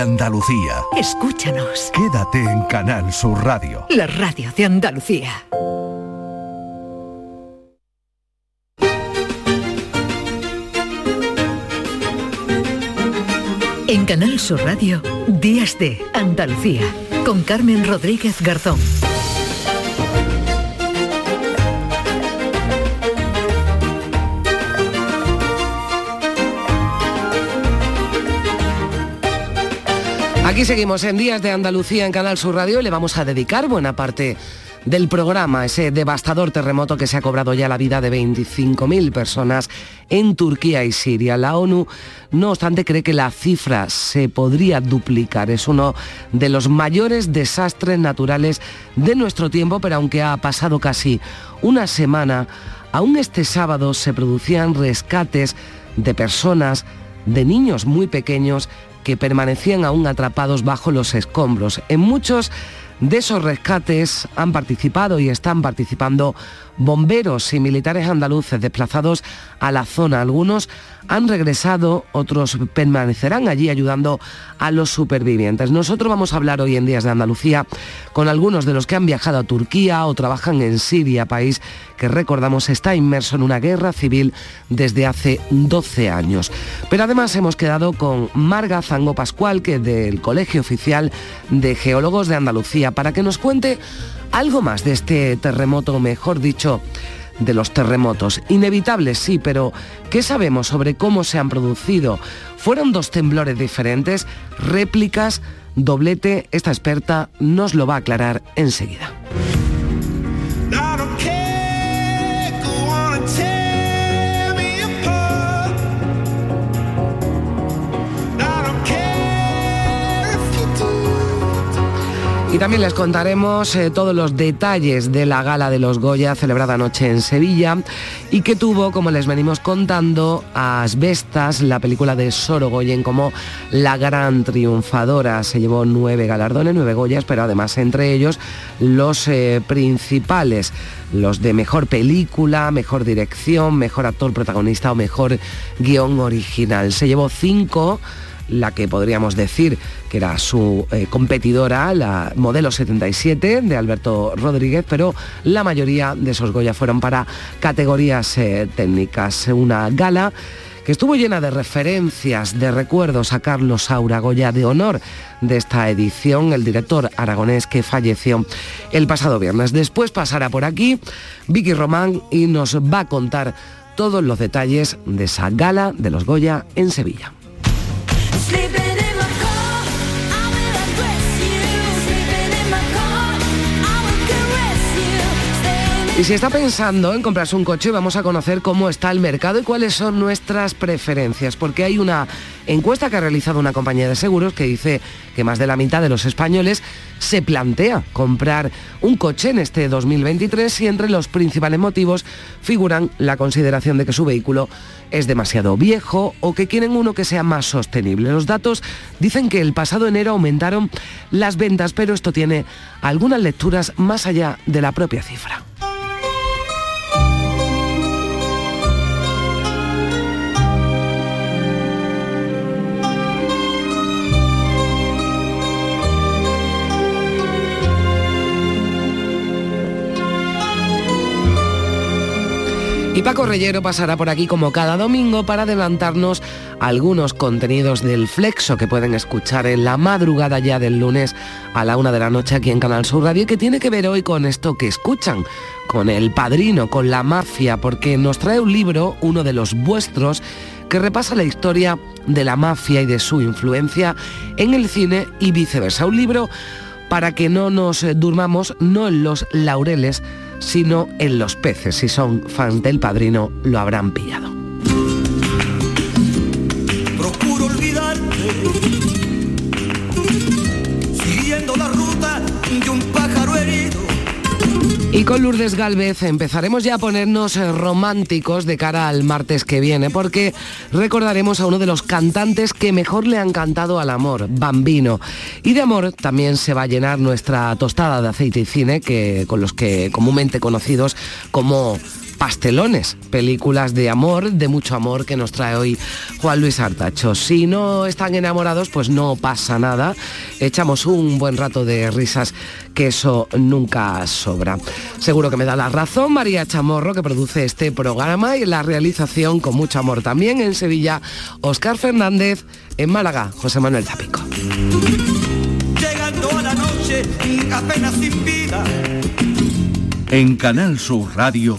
Andalucía. Escúchanos. Quédate en Canal Sur Radio. La radio de Andalucía. En Canal Sur Radio, Días de Andalucía, con Carmen Rodríguez Garzón. Aquí seguimos en Días de Andalucía en Canal Sur Radio y le vamos a dedicar buena parte del programa, ese devastador terremoto que se ha cobrado ya la vida de 25.000 personas en Turquía y Siria. La ONU, no obstante, cree que la cifra se podría duplicar. Es uno de los mayores desastres naturales de nuestro tiempo, pero aunque ha pasado casi una semana, aún este sábado se producían rescates de personas, de niños muy pequeños, que permanecían aún atrapados bajo los escombros. En muchos de esos rescates han participado y están participando bomberos y militares andaluces desplazados a la zona. Algunos han regresado, otros permanecerán allí ayudando a los supervivientes. Nosotros vamos a hablar hoy en Días de Andalucía con algunos de los que han viajado a Turquía o trabajan en Siria, país que recordamos está inmerso en una guerra civil desde hace 12 años. Pero además hemos quedado con Marga Zango Pascual, que es del Colegio Oficial de Geólogos de Andalucía, para que nos cuente algo más de este terremoto, mejor dicho, de los terremotos. Inevitables, sí, pero ¿qué sabemos sobre cómo se han producido? ¿Fueron dos temblores diferentes? ¿Réplicas? ¿Doblete? Esta experta nos lo va a aclarar enseguida. Y también les contaremos eh, todos los detalles de la gala de los Goya celebrada anoche en Sevilla y que tuvo, como les venimos contando, a Asbestas, la película de Sorogoyen como la gran triunfadora. Se llevó nueve galardones, nueve Goyas, pero además entre ellos los eh, principales, los de mejor película, mejor dirección, mejor actor protagonista o mejor guion original. Se llevó cinco la que podríamos decir que era su eh, competidora, la modelo 77 de Alberto Rodríguez, pero la mayoría de esos Goya fueron para categorías eh, técnicas. Una gala que estuvo llena de referencias, de recuerdos a Carlos Saura Goya de honor de esta edición, el director aragonés que falleció el pasado viernes. Después pasará por aquí Vicky Román y nos va a contar todos los detalles de esa gala de los Goya en Sevilla. sleeping. Y si está pensando en comprarse un coche, vamos a conocer cómo está el mercado y cuáles son nuestras preferencias, porque hay una encuesta que ha realizado una compañía de seguros que dice que más de la mitad de los españoles se plantea comprar un coche en este 2023 y entre los principales motivos figuran la consideración de que su vehículo es demasiado viejo o que quieren uno que sea más sostenible. Los datos dicen que el pasado enero aumentaron las ventas, pero esto tiene algunas lecturas más allá de la propia cifra. Y Paco Reyero pasará por aquí como cada domingo para adelantarnos algunos contenidos del Flexo que pueden escuchar en la madrugada ya del lunes a la una de la noche aquí en Canal Sur Radio que tiene que ver hoy con esto que escuchan, con el padrino, con la mafia, porque nos trae un libro, uno de los vuestros, que repasa la historia de la mafia y de su influencia en el cine y viceversa. Un libro para que no nos durmamos no en los laureles, sino en los peces. Si son fans del padrino, lo habrán pillado. Y con Lourdes Galvez empezaremos ya a ponernos eh, románticos de cara al martes que viene, porque recordaremos a uno de los cantantes que mejor le han cantado al amor, Bambino. Y de amor también se va a llenar nuestra tostada de aceite y cine, que, con los que comúnmente conocidos como pastelones, películas de amor, de mucho amor que nos trae hoy Juan Luis Artacho. Si no están enamorados, pues no pasa nada. Echamos un buen rato de risas, que eso nunca sobra. Seguro que me da la razón María Chamorro, que produce este programa y la realización con mucho amor también en Sevilla, Oscar Fernández, en Málaga, José Manuel Zapico. Llegando a la noche, apenas sin vida. En Canal Sur Radio,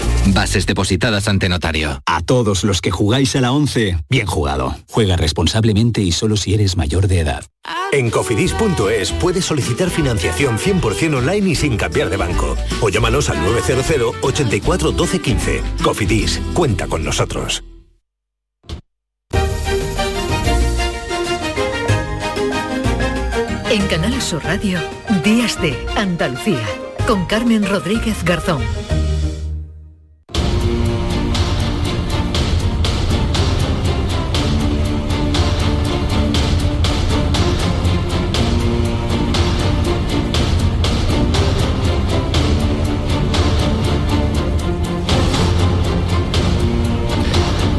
bases depositadas ante notario. A todos los que jugáis a la 11, bien jugado. Juega responsablemente y solo si eres mayor de edad. En cofidis.es puedes solicitar financiación 100% online y sin cambiar de banco. O llámanos al 900 84 12 15. Cofidis, cuenta con nosotros. En Canal Sur Radio, Días de Andalucía, con Carmen Rodríguez Garzón.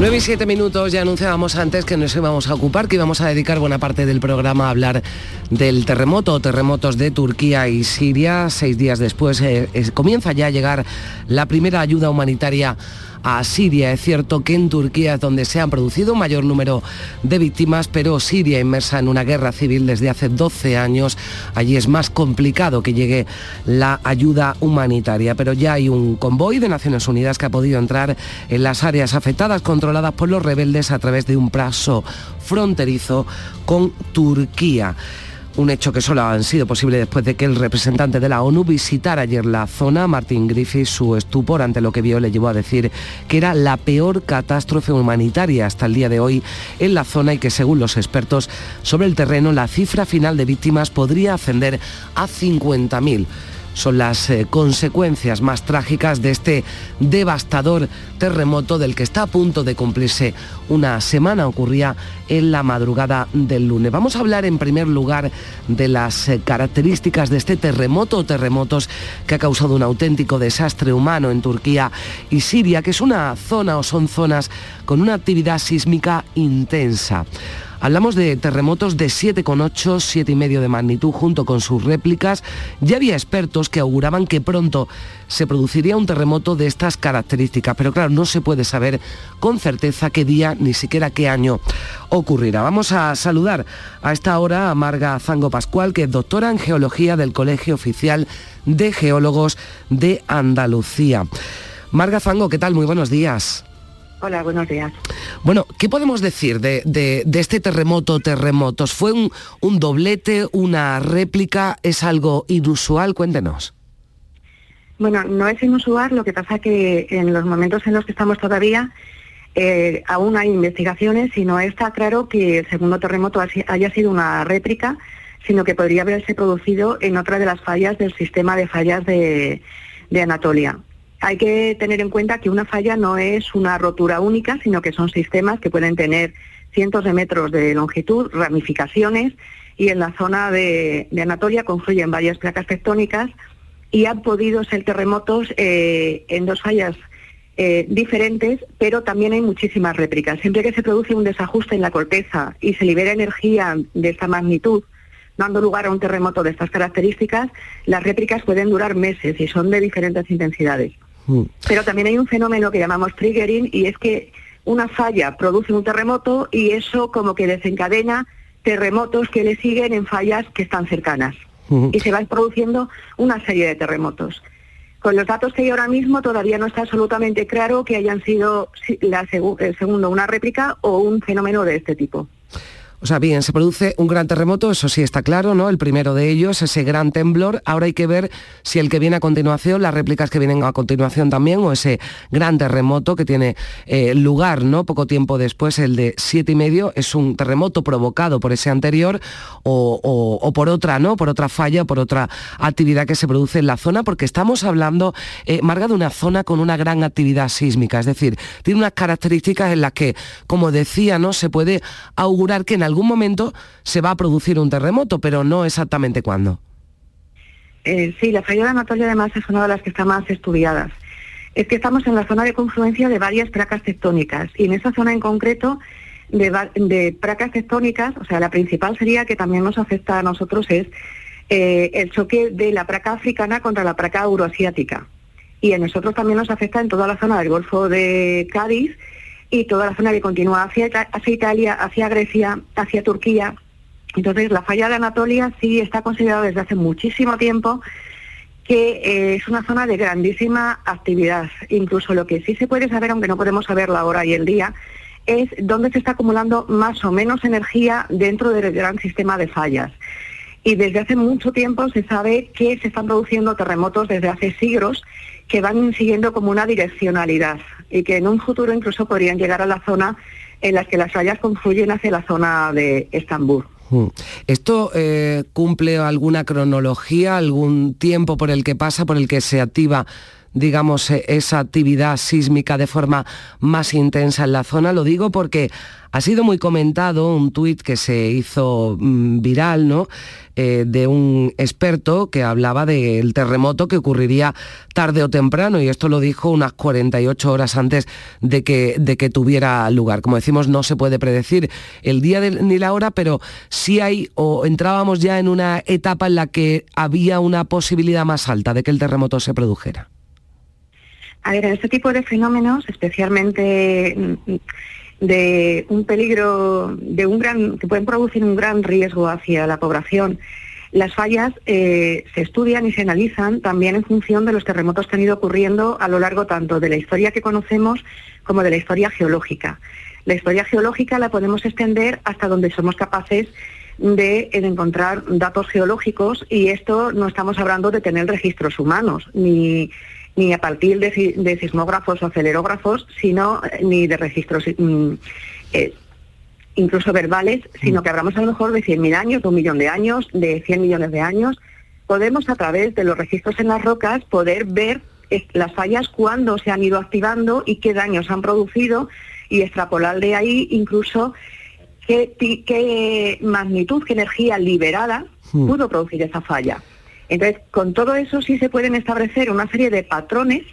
Nueve y siete minutos, ya anunciábamos antes que nos íbamos a ocupar, que íbamos a dedicar buena parte del programa a hablar del terremoto, terremotos de Turquía y Siria. Seis días después eh, comienza ya a llegar la primera ayuda humanitaria a Siria. Es cierto que en Turquía es donde se han producido un mayor número de víctimas, pero Siria inmersa en una guerra civil desde hace 12 años. Allí es más complicado que llegue la ayuda humanitaria, pero ya hay un convoy de Naciones Unidas que ha podido entrar en las áreas afectadas, controladas por los rebeldes a través de un paso fronterizo con Turquía. Un hecho que solo han sido posible después de que el representante de la ONU visitara ayer la zona, Martin Griffiths, su estupor ante lo que vio le llevó a decir que era la peor catástrofe humanitaria hasta el día de hoy en la zona y que según los expertos sobre el terreno la cifra final de víctimas podría ascender a 50.000 son las eh, consecuencias más trágicas de este devastador terremoto del que está a punto de cumplirse una semana, ocurría en la madrugada del lunes. Vamos a hablar en primer lugar de las eh, características de este terremoto o terremotos que ha causado un auténtico desastre humano en Turquía y Siria, que es una zona o son zonas con una actividad sísmica intensa. Hablamos de terremotos de 7,8, 7,5 de magnitud junto con sus réplicas. Ya había expertos que auguraban que pronto se produciría un terremoto de estas características, pero claro, no se puede saber con certeza qué día ni siquiera qué año ocurrirá. Vamos a saludar a esta hora a Marga Zango Pascual, que es doctora en Geología del Colegio Oficial de Geólogos de Andalucía. Marga Zango, ¿qué tal? Muy buenos días. Hola, buenos días. Bueno, ¿qué podemos decir de, de- de este terremoto, terremotos? ¿Fue un, un doblete, una réplica? ¿Es algo inusual? Cuéntenos. Bueno, no es inusual, lo que pasa que en los momentos en los que estamos todavía eh, aún hay investigaciones y no está claro que el segundo terremoto haya sido una réplica, sino que podría haberse producido en otra de las fallas del sistema de fallas de, de Anatolia. Hay que tener en cuenta que una falla no es una rotura única, sino que son sistemas que pueden tener cientos de metros de longitud, ramificaciones, y en la zona de, Anatolia confluyen varias placas tectónicas y han podido ser terremotos eh, en dos fallas eh, diferentes, pero también hay muchísimas réplicas. Siempre que se produce un desajuste en la corteza y se libera energía de esta magnitud, dando lugar a un terremoto de estas características, las réplicas pueden durar meses y son de diferentes intensidades. Mm. Pero también hay un fenómeno que llamamos triggering y es que una falla produce un terremoto y eso como que desencadena terremotos que le siguen en fallas que están cercanas. Ujú. Y se van produciendo una serie de terremotos. Con los datos que hay ahora mismo todavía no está absolutamente claro que hayan sido la el segundo una réplica o un fenómeno de este tipo. O sea, bien, se produce un gran terremoto, eso sí está claro, ¿no? El primero de ellos, ese gran temblor. Ahora hay que ver si el que viene a continuación, las réplicas que vienen a continuación también, o ese gran terremoto que tiene eh, lugar, ¿no? Poco tiempo después, el de siete y medio, es un terremoto provocado por ese anterior o, por otra, ¿no? Por otra falla, por otra actividad que se produce en la zona, porque estamos hablando, eh, Marga, de una zona con una gran actividad sísmica, es decir, tiene unas características en las que, como decía, ¿no? Se puede augurar que en algún momento se va a producir un terremoto, pero no exactamente cuándo. Eh, sí, la falla de Anatolia además es una de las que está más estudiadas. Es que estamos en la zona de confluencia de varias placas tectónicas y en esa zona en concreto de, de placas tectónicas, o sea, la principal sería que también nos afecta a nosotros es eh, el choque de la placa africana contra la placa euroasiática. Y a nosotros también nos afecta en toda la zona del Golfo de Cádiz y toda la zona que continúa hacia, hacia Italia, hacia Grecia, hacia Turquía. Entonces, la falla de Anatolia sí está considerada desde hace muchísimo tiempo que eh, es una zona de grandísima actividad. Incluso lo que sí se puede saber, aunque no podemos saber la hora y el día, es dónde se está acumulando más o menos energía dentro del gran sistema de fallas. Y desde hace mucho tiempo se sabe que se están produciendo terremotos desde hace siglos que van siguiendo como una direccionalidad y que en un futuro incluso podrían llegar a la zona en las que las fallas confluyen hacia la zona de Estambul. Hmm. ¿Esto eh, cumple alguna cronología, algún tiempo por el que pasa, por el que se activa digamos, e, esa actividad sísmica de forma más intensa en la zona. Lo digo porque ha sido muy comentado un tuit que se hizo mm, viral, ¿no? Eh, de un experto que hablaba del terremoto que ocurriría tarde o temprano y esto lo dijo unas 48 horas antes de que, de que tuviera lugar. Como decimos, no se puede predecir el día ni la hora, pero sí hay o entrábamos ya en una etapa en la que había una posibilidad más alta de que el terremoto se produjera. A ver, en este tipo de fenómenos, especialmente mm, de un peligro, de un gran, que pueden producir un gran riesgo hacia la población, las fallas eh, se estudian y se analizan también en función de los terremotos que han ido ocurriendo a lo largo tanto de la historia que conocemos como de la historia geológica. La historia geológica la podemos extender hasta donde somos capaces de, de, encontrar datos geológicos y esto no estamos hablando de tener registros humanos ni ni a partir de, sismógrafos o acelerógrafos, sino eh, ni de registros mm, eh, incluso verbales, sino mm. que hablamos a lo mejor de 100.000 años, de un millón de años, de 100 millones de años. Podemos a través de los registros en las rocas poder ver las fallas cuándo se han ido activando y qué daños han producido y extrapolar de ahí incluso qué, qué magnitud, qué energía liberada mm. pudo producir esa falla. Entonces, con todo eso sí se pueden establecer una serie de patrones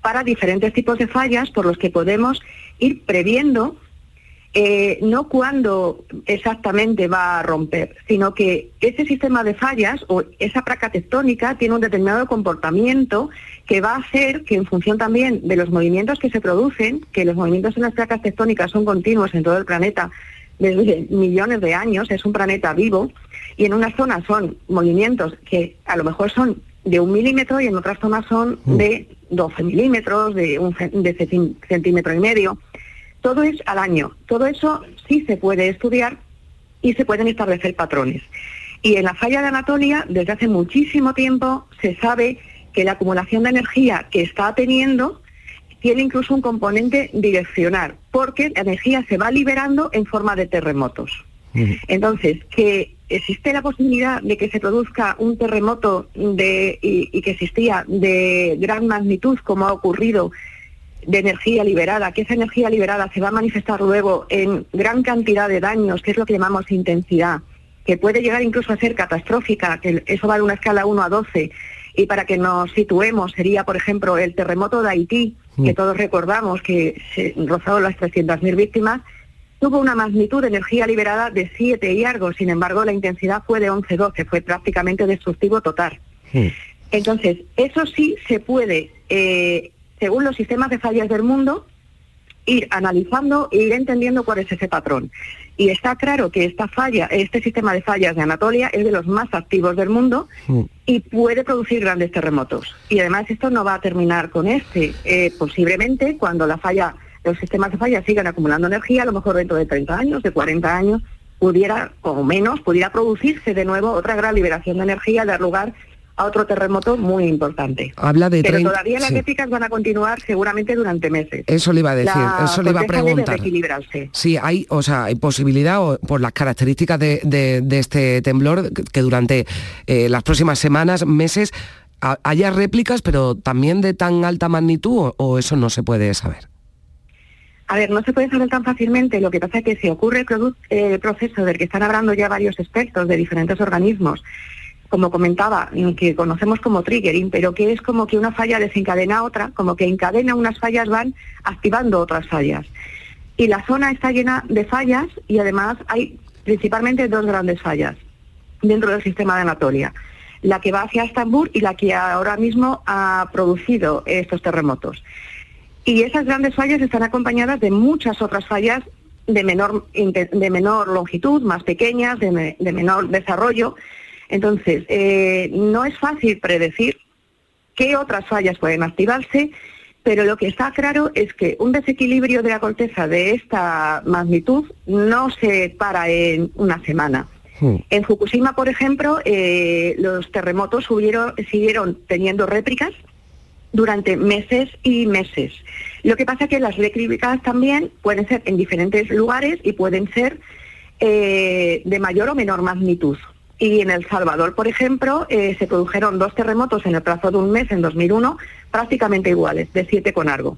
para diferentes tipos de fallas por los que podemos ir previendo eh, no cuándo exactamente va a romper, sino que ese sistema de fallas o esa placa tectónica tiene un determinado comportamiento que va a hacer que en función también de los movimientos que se producen, que los movimientos en las placas tectónicas son continuos en todo el planeta desde millones de años, es un planeta vivo, y en unas zonas son movimientos que a lo mejor son de un milímetro y en otras zonas son mm. de 12 milímetros, de un de centímetro y medio. Todo es al año. Todo eso sí se puede estudiar y se pueden establecer patrones. Y en la falla de Anatolia, desde hace muchísimo tiempo, se sabe que la acumulación de energía que está teniendo tiene incluso un componente direccional, porque la energía se va liberando en forma de terremotos. Entonces, que existe la posibilidad de que se produzca un terremoto de, y, que existía de gran magnitud, como ha ocurrido, de energía liberada, que esa energía liberada se va a manifestar luego en gran cantidad de daños, que es lo que llamamos intensidad, que puede llegar incluso a ser catastrófica, que eso va de una escala 1 a 12, y para que nos situemos sería, por ejemplo, el terremoto de Haití, que mm. todos recordamos que se rozó las 300.000 víctimas, tuvo una magnitud de energía liberada de 7 y algo, sin embargo la intensidad fue de 11-12, fue prácticamente destructivo total. Entonces, eso sí se puede, eh, según los sistemas de fallas del mundo, ir analizando e ir entendiendo cuál es ese patrón. Y está claro que esta falla, este sistema de fallas de Anatolia es de los más activos del mundo Mm. y puede producir grandes terremotos. Y además esto no va a terminar con este. Eh, posiblemente cuando la falla, los sistemas de falla sigan acumulando energía, a lo mejor dentro de 30 años, de 40 años, pudiera, o menos, pudiera producirse de nuevo otra gran liberación de energía, dar lugar a otro terremoto muy importante. Habla de Pero 30 todavía las sí. réplicas van a continuar seguramente durante meses. Eso le iba a decir, La eso le iba a preguntar. Sí, hay, o sea, hay posibilidad o- por las características de, de- de este temblor que, durante eh, las próximas semanas, meses, ha- haya réplicas, pero también de tan alta magnitud o, o eso no se puede saber. A ver, no se puede saber tan fácilmente, lo que pasa es que se ocurre el, eh, el proceso del que están hablando ya varios expertos de diferentes organismos, como comentaba, que conocemos como triggering, pero que es como que una falla desencadena otra, como que encadena unas fallas, van activando otras fallas. Y la zona está llena de fallas y además hay principalmente dos grandes fallas dentro del sistema de Anatolia. La que va hacia Estambul y la que ahora mismo ha producido estos terremotos. Y esas grandes fallas están acompañadas de muchas otras fallas de menor, de menor longitud, más pequeñas, de menor desarrollo. Entonces, eh, no es fácil predecir qué otras fallas pueden activarse, pero lo que está claro es que un desequilibrio de la corteza de esta magnitud no se para en una semana. En Fukushima, por ejemplo, eh, los terremotos siguieron teniendo réplicas durante meses y meses. Lo que pasa es que las réplicas también pueden ser en diferentes lugares y pueden ser eh, de mayor o menor magnitud. Y en El Salvador, por ejemplo, eh, se produjeron dos terremotos en el plazo de un mes, en 2001, prácticamente iguales, de siete con algo.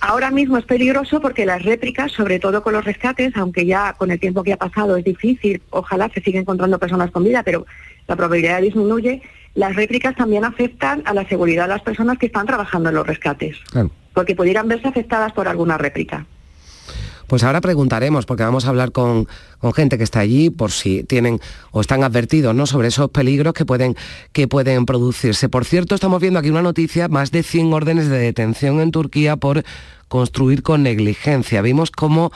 Ahora mismo es peligroso porque las réplicas, sobre todo con los rescates, aunque ya con el tiempo que ha pasado es difícil, ojalá se siga encontrando personas con vida, pero la probabilidad disminuye, las réplicas también afectan a la seguridad de las personas que están trabajando en los rescates, porque pudieran verse afectadas por alguna réplica. Pues ahora preguntaremos, porque vamos a hablar con, con gente que está allí por si tienen o están advertidos ¿no? sobre esos peligros que pueden, que pueden producirse. Por cierto, estamos viendo aquí una noticia, más de 100 órdenes de detención en Turquía por construir con negligencia. Vimos cómo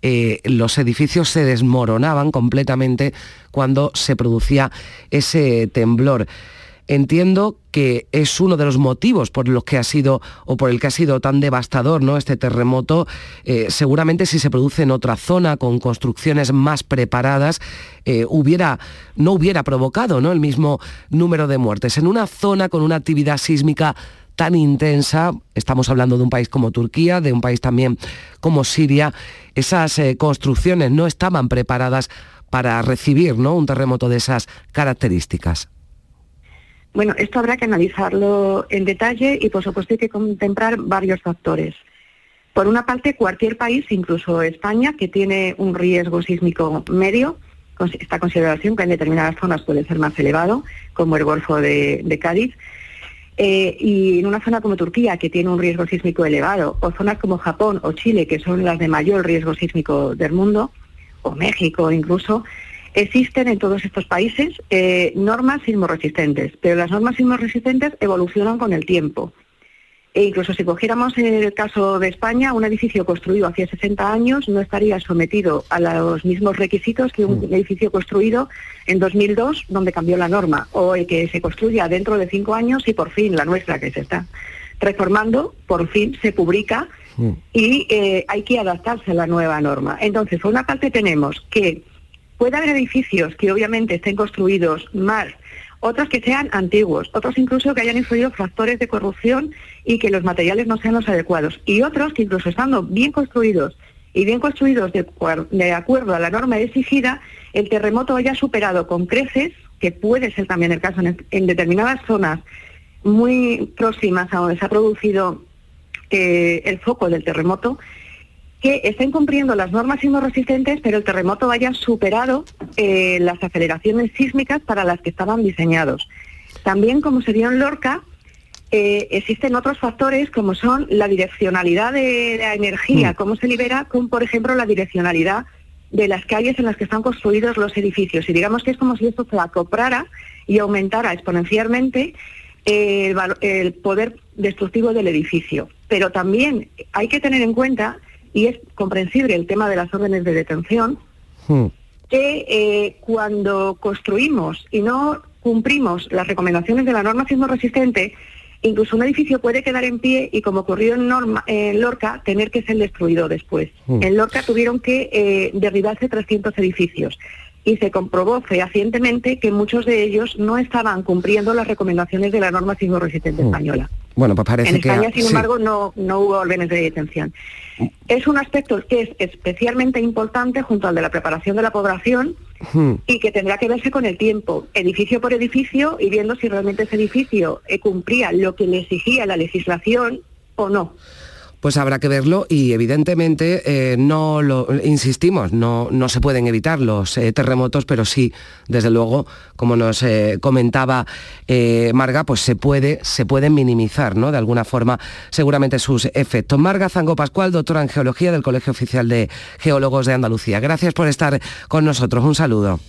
eh, los edificios se desmoronaban completamente cuando se producía ese temblor. Entiendo que es uno de los motivos por los que ha sido o por el que ha sido tan devastador ¿no? este terremoto. Eh, seguramente si se produce en otra zona con construcciones más preparadas, eh, hubiera, no hubiera provocado ¿no? el mismo número de muertes. En una zona con una actividad sísmica tan intensa, estamos hablando de un país como Turquía, de un país también como Siria, esas eh, construcciones no estaban preparadas para recibir ¿no? un terremoto de esas características. Bueno, esto habrá que analizarlo en detalle y por supuesto hay que contemplar varios factores. Por una parte, cualquier país, incluso España, que tiene un riesgo sísmico medio, esta consideración que en determinadas zonas puede ser más elevado, como el Golfo de, de Cádiz, eh, y en una zona como Turquía, que tiene un riesgo sísmico elevado, o zonas como Japón o Chile, que son las de mayor riesgo sísmico del mundo, o México incluso, existen en todos estos países eh, normas sismoresistentes, pero las normas sismoresistentes evolucionan con el tiempo. E incluso si cogiéramos el caso de España, un edificio construido hace 60 años no estaría sometido a los mismos requisitos que un edificio construido en 2002, donde cambió la norma, o el que se construya dentro de cinco años y por fin la nuestra que se está reformando, por fin se publica y eh, hay que adaptarse a la nueva norma. Entonces, por una parte tenemos que puede haber edificios que obviamente estén construidos mal, otros que sean antiguos, otros incluso que hayan influido factores de corrupción y que los materiales no sean los adecuados, y otros que incluso estando bien construidos y bien construidos de, acuerdo a la norma exigida, el terremoto haya superado con creces, que puede ser también el caso en, en determinadas zonas muy próximas a donde se ha producido eh, el foco del terremoto, que estén cumpliendo las normas sismoresistentes, pero el terremoto haya superado eh, las aceleraciones sísmicas para las que estaban diseñados. También, como se vio en Lorca, eh, existen otros factores como son la direccionalidad de la energía, cómo se libera con, por ejemplo, la direccionalidad de las calles en las que están construidos los edificios. Y digamos que es como si esto se acoprara y aumentara exponencialmente eh, el, el poder destructivo del edificio. Pero también hay que tener en cuenta, y es comprensible el tema de las órdenes de detención, Hmm. que eh, cuando construimos y no cumplimos las recomendaciones de la norma sismo resistente, incluso un edificio puede quedar en pie y como ocurrió en, Norma- en Lorca, tener que ser destruido después. Mm. En Lorca tuvieron que eh, derribarse 300 edificios y se comprobó fehacientemente que muchos de ellos no estaban cumpliendo las recomendaciones de la norma sismo resistente Mm. española. Bueno, pues parece En que... España, sin sí. embargo, no, no hubo órdenes de detención. Es un aspecto que es especialmente importante junto al de la preparación de la población Hmm. y que tendrá que verse con el tiempo, edificio por edificio, y viendo si realmente ese edificio cumplía lo que le exigía la legislación o no. Pues habrá que verlo y evidentemente eh, no lo insistimos, no, no se pueden evitar los eh, terremotos, pero sí, desde luego, como nos eh, comentaba Marga, pues se puede, se pueden minimizar, ¿no? De alguna forma, seguramente sus efectos. Marga Zango Pascual, doctora en geología del Colegio Oficial de Geólogos de Andalucía. Gracias por estar con nosotros. Un saludo.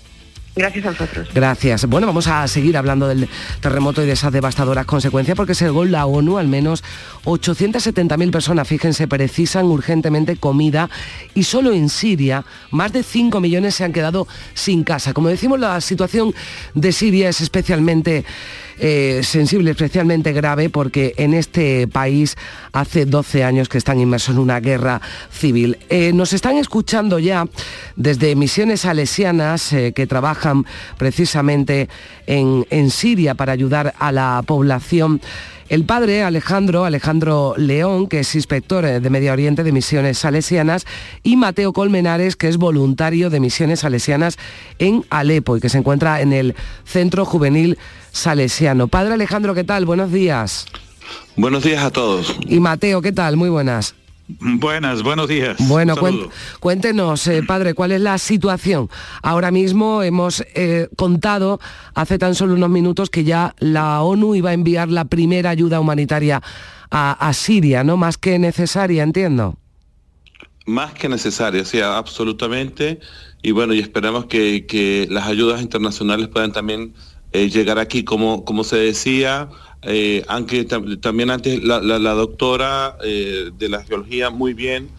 Gracias a vosotros. Gracias. Bueno, vamos a seguir hablando del terremoto y de esas devastadoras consecuencias porque según la ONU al menos 870.000 personas, fíjense, precisan urgentemente comida y solo en Siria más de 5 millones se han quedado sin casa. Como decimos, la situación de Siria es especialmente eh, sensible, especialmente grave, porque en este país hace 12 años que están inmersos en una guerra civil. Eh, nos están escuchando ya desde misiones salesianas eh, que trabajan precisamente en, en Siria para ayudar a la población. El padre Alejandro, Alejandro León, que es inspector de Medio Oriente de Misiones Salesianas, y Mateo Colmenares, que es voluntario de Misiones Salesianas en Alepo y que se encuentra en el Centro Juvenil Salesiano. Padre Alejandro, ¿qué tal? Buenos días. Buenos días a todos. Y Mateo, ¿qué tal? Muy buenas. Buenas, buenos días. Bueno, cuéntenos, eh, padre, ¿cuál es la situación? Ahora mismo hemos eh, contado hace tan solo unos minutos que ya la ONU iba a enviar la primera ayuda humanitaria a, a Siria, ¿no? Más que necesaria, entiendo. Más que necesario, sí, absolutamente. Y bueno, y esperamos que, que las ayudas internacionales puedan también eh, llegar aquí, como, como se decía, eh, aunque tam- también antes la, doctora eh, de la geología muy bien,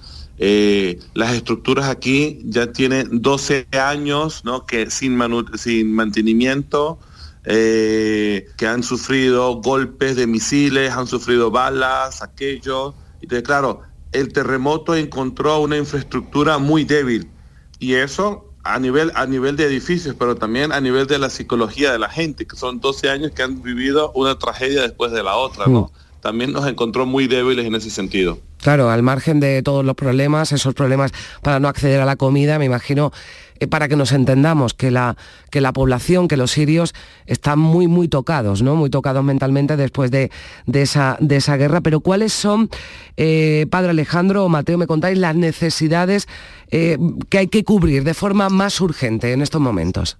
las estructuras aquí ya tienen 12 años, ¿no? Que sin, sin mantenimiento, que han sufrido golpes de misiles, han sufrido balas, aquello. Entonces, claro, el terremoto encontró una infraestructura muy débil y eso a nivel, a nivel de edificios, pero también a nivel de la psicología de la gente, que son 12 años que han vivido una tragedia después de la otra, ¿no? También nos encontró muy débiles en ese sentido. Claro, al margen de todos los problemas, esos problemas para no acceder a la comida, me imagino, eh, para que nos entendamos, que la, que la población, que los sirios están muy, muy tocados, ¿no? Muy tocados mentalmente después de, de esa, de esa guerra. Pero ¿cuáles son, eh, Padre Alejandro o Mateo, me contáis las necesidades eh, que hay que cubrir de forma más urgente en estos momentos?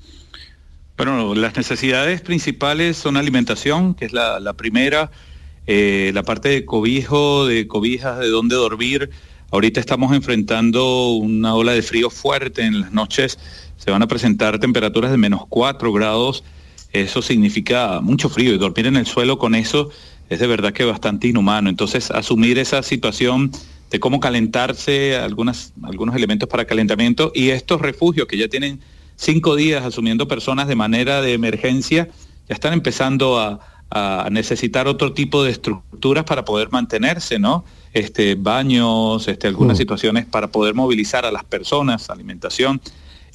Bueno, las necesidades principales son alimentación, que es la, la primera, eh, la parte de cobijo, de cobijas, de dónde dormir. Ahorita estamos enfrentando una ola de frío fuerte en las noches. Se van a presentar temperaturas de menos 4 grados. Eso significa mucho frío y dormir en el suelo con eso es de verdad que bastante inhumano. Entonces, asumir esa situación de cómo calentarse, algunos elementos para calentamiento y estos refugios que ya tienen cinco días asumiendo personas de manera de emergencia, ya están empezando a, a necesitar otro tipo de estructuras para poder mantenerse, ¿no? Este, baños, este, algunas situaciones para poder movilizar a las personas, alimentación.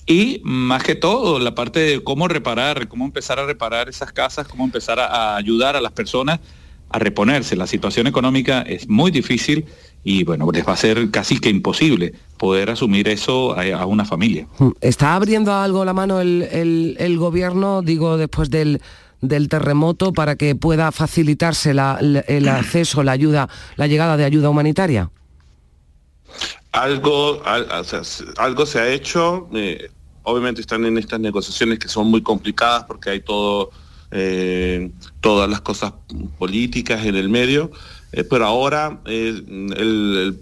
Y más que todo, la parte de cómo reparar, cómo empezar a reparar esas casas, cómo empezar a, a ayudar a las personas a reponerse. La situación económica es muy difícil y bueno, les va a ser casi que imposible poder asumir eso a, a una familia. ¿Está abriendo algo la mano el, el- el gobierno, digo, después del, del terremoto para que pueda facilitarse la- el acceso, la ayuda, la llegada de ayuda humanitaria? Algo, algo se ha hecho, eh, obviamente están en estas negociaciones que son muy complicadas porque hay todo, eh, todas las cosas políticas en el medio, eh, pero ahora el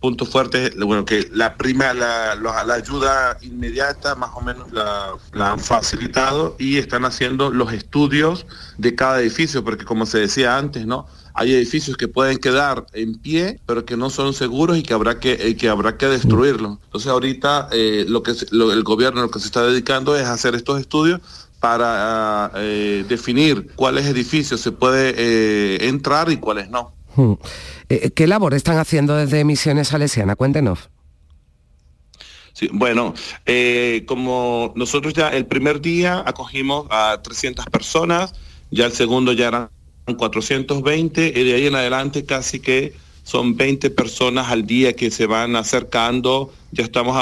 puntos fuertes, bueno, que la prima, la, la, ayuda inmediata más o menos la, han facilitado y están haciendo los estudios de cada edificio, porque como se decía antes, ¿no? Hay edificios que pueden quedar en pie, pero que no son seguros y que habrá que, eh, que habrá que destruirlos. Entonces ahorita eh, lo que el gobierno lo que se está dedicando es hacer estos estudios para eh, definir cuáles edificios se puede entrar y cuáles no. Hmm. Eh, ¿Qué labor están haciendo desde Misiones Salesiana? Cuéntenos. Bueno, eh, como nosotros ya el primer día acogimos a 300 personas, ya el segundo ya eran 420 y de ahí en adelante casi que son 20 personas al día que se van acercando, ya estamos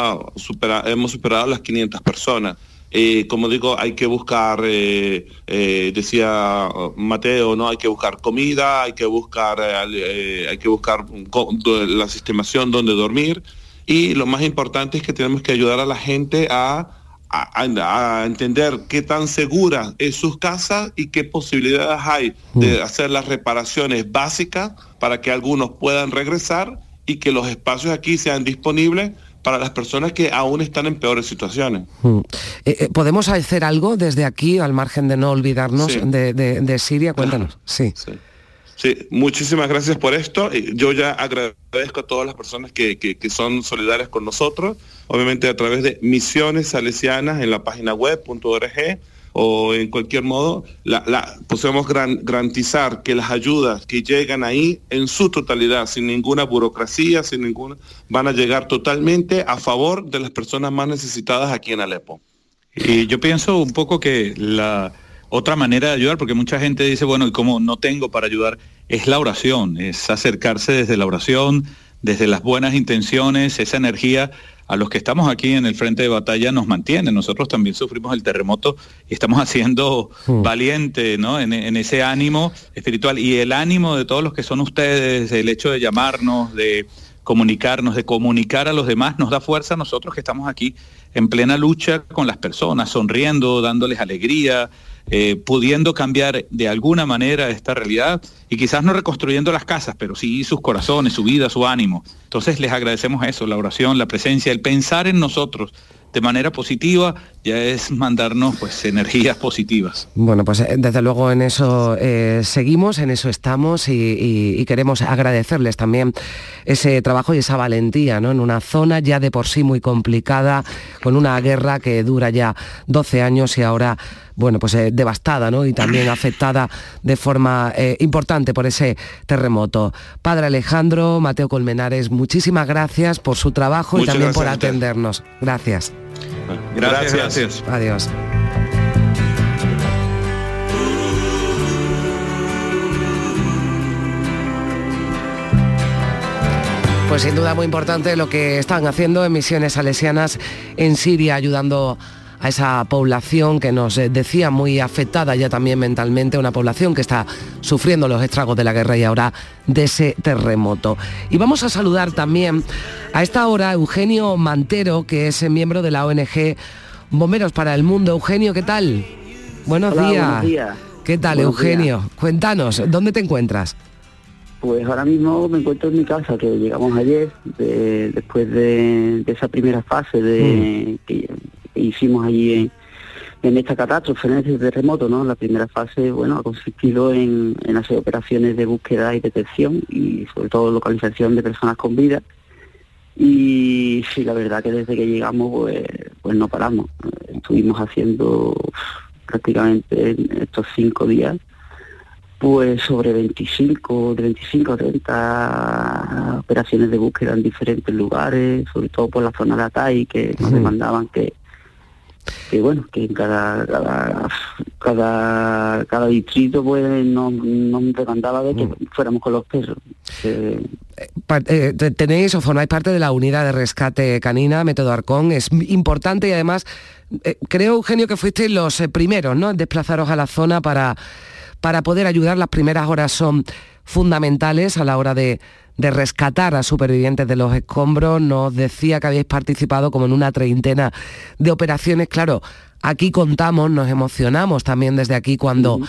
hemos superado las 500 personas. Eh, como digo, hay que buscar, eh, eh, decía Mateo, ¿no? Hay que buscar comida, hay que buscar, hay que buscar la sistemación donde dormir. Y lo más importante es que tenemos que ayudar a la gente a, a, entender qué tan segura es sus casas y qué posibilidades hay de mm. hacer las reparaciones básicas para que algunos puedan regresar y que los espacios aquí sean disponibles para las personas que aún están en peores situaciones. Hmm. Eh, eh, ¿Podemos hacer algo desde aquí, al margen de no olvidarnos de, Siria? Cuéntanos. Sí. sí. muchísimas gracias por esto. Yo ya agradezco a todas las personas que, que, son solidarias con nosotros, obviamente a través de Misiones Salesianas en la página web.org o en cualquier modo, la, podemos garantizar que las ayudas que llegan ahí en su totalidad, sin ninguna burocracia, sin ninguna, van a llegar totalmente a favor de las personas más necesitadas aquí en Alepo. Y yo pienso un poco que la otra manera de ayudar, porque mucha gente dice, bueno, y como no tengo para ayudar, es la oración, es acercarse desde la oración, desde las buenas intenciones, esa energía a los que estamos aquí en el frente de batalla nos mantiene. Nosotros también sufrimos el terremoto y estamos haciendo hmm. valiente ¿no? En, ese ánimo espiritual y el ánimo de todos los que son ustedes, el hecho de llamarnos, de comunicarnos, de comunicar a los demás, nos da fuerza a nosotros que estamos aquí en plena lucha con las personas, sonriendo, dándoles alegría, eh, pudiendo cambiar de alguna manera esta realidad y quizás no reconstruyendo las casas, pero sí sus corazones, su vida, su ánimo. Entonces les agradecemos eso, la oración, la presencia, el pensar en nosotros de manera positiva ya es mandarnos pues energías positivas. Bueno, pues eh, desde luego en eso eh, seguimos, en eso estamos y, queremos agradecerles también ese trabajo y esa valentía, ¿no? En una zona ya de por sí muy complicada, con una guerra que dura ya 12 años y ahora bueno, pues eh, devastada ¿no? y también afectada de forma importante por ese terremoto. Padre Alejandro, Mateo Colmenares, muchísimas gracias por su trabajo y también por atendernos. Gracias. Gracias, gracias. Adiós. Pues sin duda muy importante lo que están haciendo en misiones salesianas en Siria, ayudando a esa población que nos decía muy afectada ya también mentalmente, una población que está sufriendo los estragos de la guerra y ahora de ese terremoto. Y vamos a saludar también a esta hora Eugenio Mantero, que es miembro de la ONG Bomberos para el Mundo. Eugenio, ¿qué tal? Buenos, días. ¿Qué tal, Eugenio? Cuéntanos, ¿dónde te encuentras? Pues ahora mismo me encuentro en mi casa, que llegamos ayer, después de, esa primera fase de, mm. que hicimos allí en, esta catástrofe, en este terremoto, ¿no? La primera fase, bueno, ha consistido en, en hacer operaciones de búsqueda y detección y sobre todo localización de personas con vida. Y sí, la verdad que desde que llegamos, pues, pues no paramos. Estuvimos haciendo prácticamente en estos cinco días pues sobre 25, de 25 a 30 operaciones de búsqueda en diferentes lugares, sobre todo por la zona de Atay, que nos demandaban que, que bueno, que en cada, cada, cada, distrito pues nos, demandaba de que mm. fuéramos con los perros. Eh, eh, tenéis o formáis parte de la unidad de rescate canina, Método Arcón, es importante y además eh, creo, Eugenio, que fuisteis los primeros ¿no? en desplazaros a la zona para, para poder ayudar. Las primeras horas son fundamentales a la hora de, de rescatar a supervivientes de los escombros. Nos decía que habéis participado como en una treintena de operaciones. Claro, aquí contamos, nos emocionamos también desde aquí cuando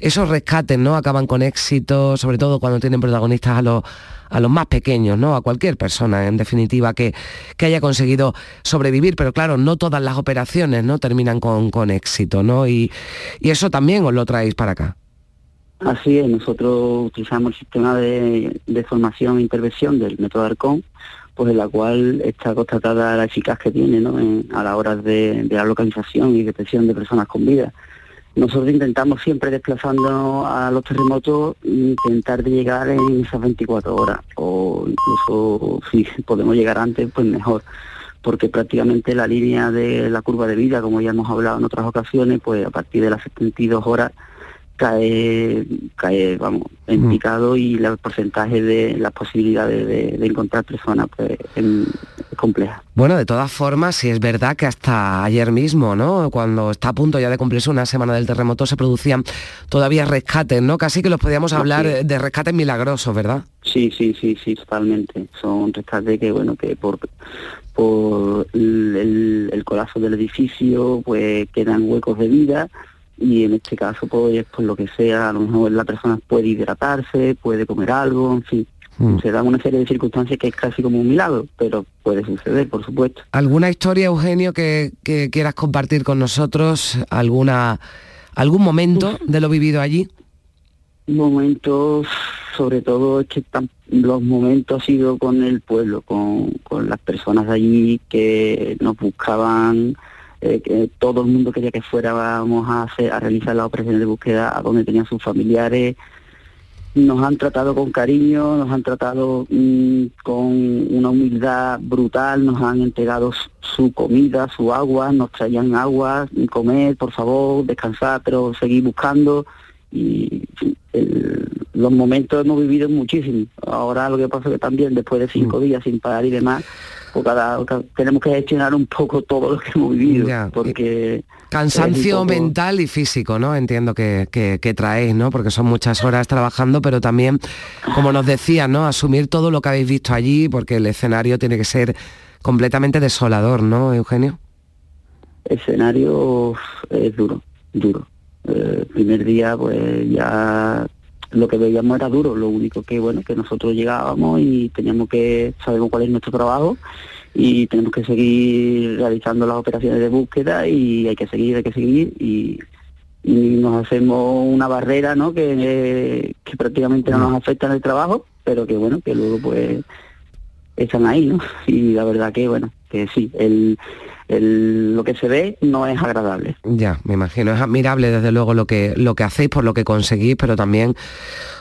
esos rescates, ¿no? Acaban con éxito, sobre todo cuando tienen protagonistas a los a los más pequeños, ¿no? A cualquier persona, en definitiva, que, que haya conseguido sobrevivir. Pero claro, no todas las operaciones ¿no? terminan con, con éxito, ¿no? Y, y eso también os lo traéis para acá. Así es, nosotros utilizamos el sistema de, de formación e intervención del método Arcón, pues en la cual está constatada la eficaz que tiene ¿no? En- a la hora de, de la localización y detección de personas con vida. Nosotros intentamos siempre desplazando a los terremotos, intentar llegar en esas 24 horas, o incluso si podemos llegar antes, pues mejor, porque prácticamente la línea de la curva de vida, como ya hemos hablado en otras ocasiones, pues a partir de las 72 horas cae, cae vamos, en picado y el porcentaje de las posibilidades de, de encontrar personas pues es, es compleja. Bueno, de todas formas, sí es verdad que hasta ayer mismo, ¿no? Cuando está a punto ya de cumplirse una semana del terremoto, se producían todavía rescates, ¿no? Casi que los podíamos hablar de rescates milagrosos, ¿verdad? Sí, sí, sí, sí, totalmente. Son rescates que, bueno, que por, por el, el- el colapso del edificio, pues quedan huecos de vida y en este caso, pues, por lo que sea, a lo mejor la persona puede hidratarse, puede comer algo, en fin. Se dan una serie de circunstancias que es casi como un milagro, pero puede suceder, por supuesto. ¿Alguna historia, Eugenio, que, que quieras compartir con nosotros? ¿Alguna, ¿Algún momento de lo vivido allí? Momentos, sobre todo es que tan- los momentos ha sido con el pueblo, con, con las personas de allí que nos buscaban, eh, que todo el mundo quería que fuéramos a, hacer, a realizar las operaciones de búsqueda a donde tenían sus familiares. Nos han tratado con cariño, nos han tratado mm, con una humildad brutal, nos han entregado su- su comida, su agua, nos traían agua, comer, por favor, descansar, pero seguir buscando y el- los momentos hemos vivido muchísimo. Ahora lo que pasa es que también después de cinco días sin parar y demás, cada, cada- tenemos que gestionar un poco todo lo que hemos vivido, Ya, porque Cansancio poco- mental y físico, ¿no? Entiendo que, que, que traéis, ¿no? Porque son muchas horas trabajando, pero también, como nos decía, ¿no? Asumir todo lo que habéis visto allí, porque el escenario tiene que ser completamente desolador, ¿no, Eugenio? escenario es duro, duro. Eh, el primer día pues ya lo que veíamos era duro, lo único que bueno, que nosotros llegábamos y teníamos que, sabemos cuál es nuestro trabajo y tenemos que seguir realizando las operaciones de búsqueda y hay que seguir, hay que seguir y, y nos hacemos una barrera ¿no? que, que prácticamente no nos afecta en el trabajo, pero que bueno, que luego pues están ahí, ¿no? Y la verdad que bueno, que sí, el, el- lo que se ve no es agradable. Ya, me imagino. Es admirable desde luego lo que, lo que hacéis, por lo que conseguís, pero también,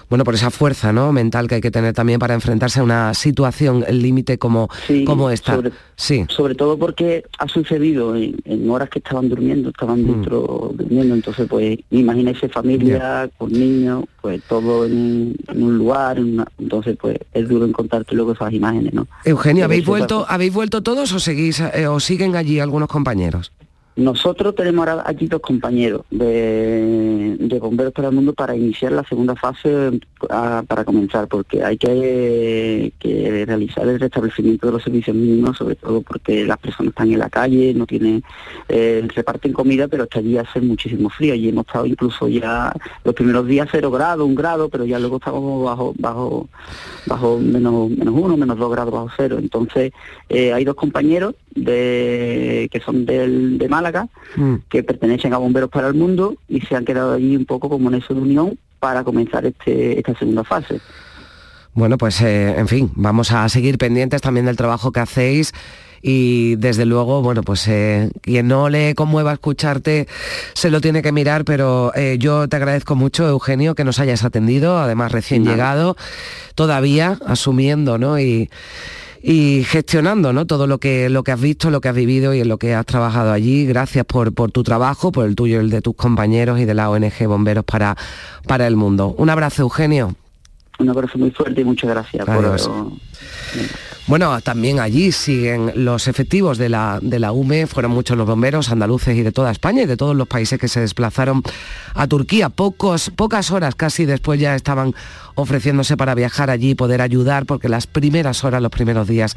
bueno, por esa fuerza ¿no? mental que hay que tener también para enfrentarse a una situación límite como, Sí, como esta. sobre- sí. Sobre todo porque ha sucedido en, en horas que estaban durmiendo, estaban Mm. dentro durmiendo, entonces pues imagínese familia con niños, pues todo en, un- en un lugar, en una- entonces pues es duro encontrarte luego esas imágenes, ¿no? Eugenio, ¿habéis vuelto. ¿habéis vuelto todos o seguís eh, o siguen allí algunos compañeros? Nosotros tenemos ahora aquí dos compañeros de, Bomberos para el Mundo para iniciar la segunda fase ah, para comenzar, porque hay que, realizar el restablecimiento de los servicios mínimos, sobre todo porque las personas están en la calle, no tienen, eh, reparten comida, pero hasta allí hace muchísimo frío. Allí hemos estado incluso ya los primeros días cero grado, un grado, pero ya luego estábamos bajo, bajo, bajo menos, menos uno, menos dos grados bajo cero. Entonces eh, hay dos compañeros de, que son del, de Málaga, que pertenecen a Bomberos para el Mundo y se han quedado allí un poco como en eso de unión para comenzar este, esta segunda fase. Bueno, pues eh, en fin, vamos a seguir pendientes también del trabajo que hacéis y desde luego, bueno, pues eh, quien no le conmueva escucharte se lo tiene que mirar, pero eh, yo te agradezco mucho, Eugenio, que nos hayas atendido, además recién llegado, todavía asumiendo, ¿no? Y, y gestionando ¿no? todo lo que, lo que has visto, lo que has vivido y en lo que has trabajado allí. Gracias por, por tu trabajo, por el tuyo y el de tus compañeros y de la ONG Bomberos para, para el Mundo. Un abrazo, Eugenio. Un abrazo muy fuerte y muchas gracias Adiós. por... Bueno, también allí siguen los efectivos de la, de la UME, fueron muchos los bomberos andaluces y de toda España y de todos los países que se desplazaron a Turquía. Pocos, pocas horas casi después ya estaban ofreciéndose para viajar allí y poder ayudar, porque las primeras horas, los primeros días,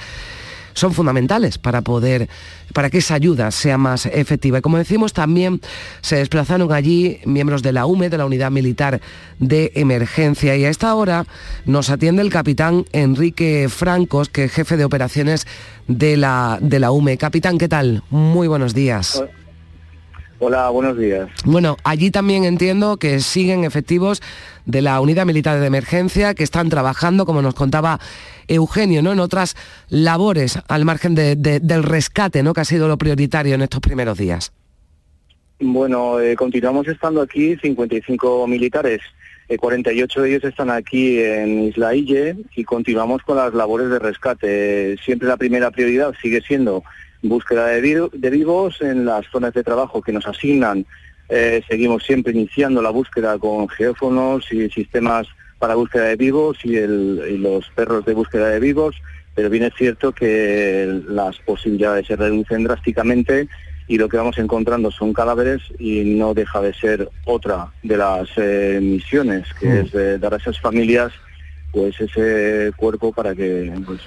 son fundamentales para poder, para que esa ayuda sea más efectiva. Y como decimos, también se desplazaron allí miembros de la UME, de la Unidad Militar de Emergencia. Y a esta hora nos atiende el capitán Enrique Francos, que es jefe de operaciones de la, de la UME. Capitán, ¿qué tal? Muy buenos días. Hola, buenos días. Bueno, allí también entiendo que siguen efectivos de la Unidad Militar de Emergencia, que están trabajando, como nos contaba Eugenio, ¿no? en otras labores al margen del rescate, ¿no? que ha sido lo prioritario en estos primeros días. Bueno, eh, continuamos estando aquí 55 militares. 48 eh, de ellos están aquí en Isla Ille y continuamos con las labores de rescate. Siempre la primera prioridad sigue siendo búsqueda de, vivos en las zonas de trabajo que nos asignan. Eh, seguimos siempre iniciando la búsqueda con geófonos y sistemas para búsqueda de vivos y, los perros de búsqueda de vivos, pero bien es cierto que las posibilidades se reducen drásticamente y lo que vamos encontrando son cadáveres y no deja de ser otra de las eh, misiones, que mm. es dar a esas familias pues ese cuerpo para que, pues,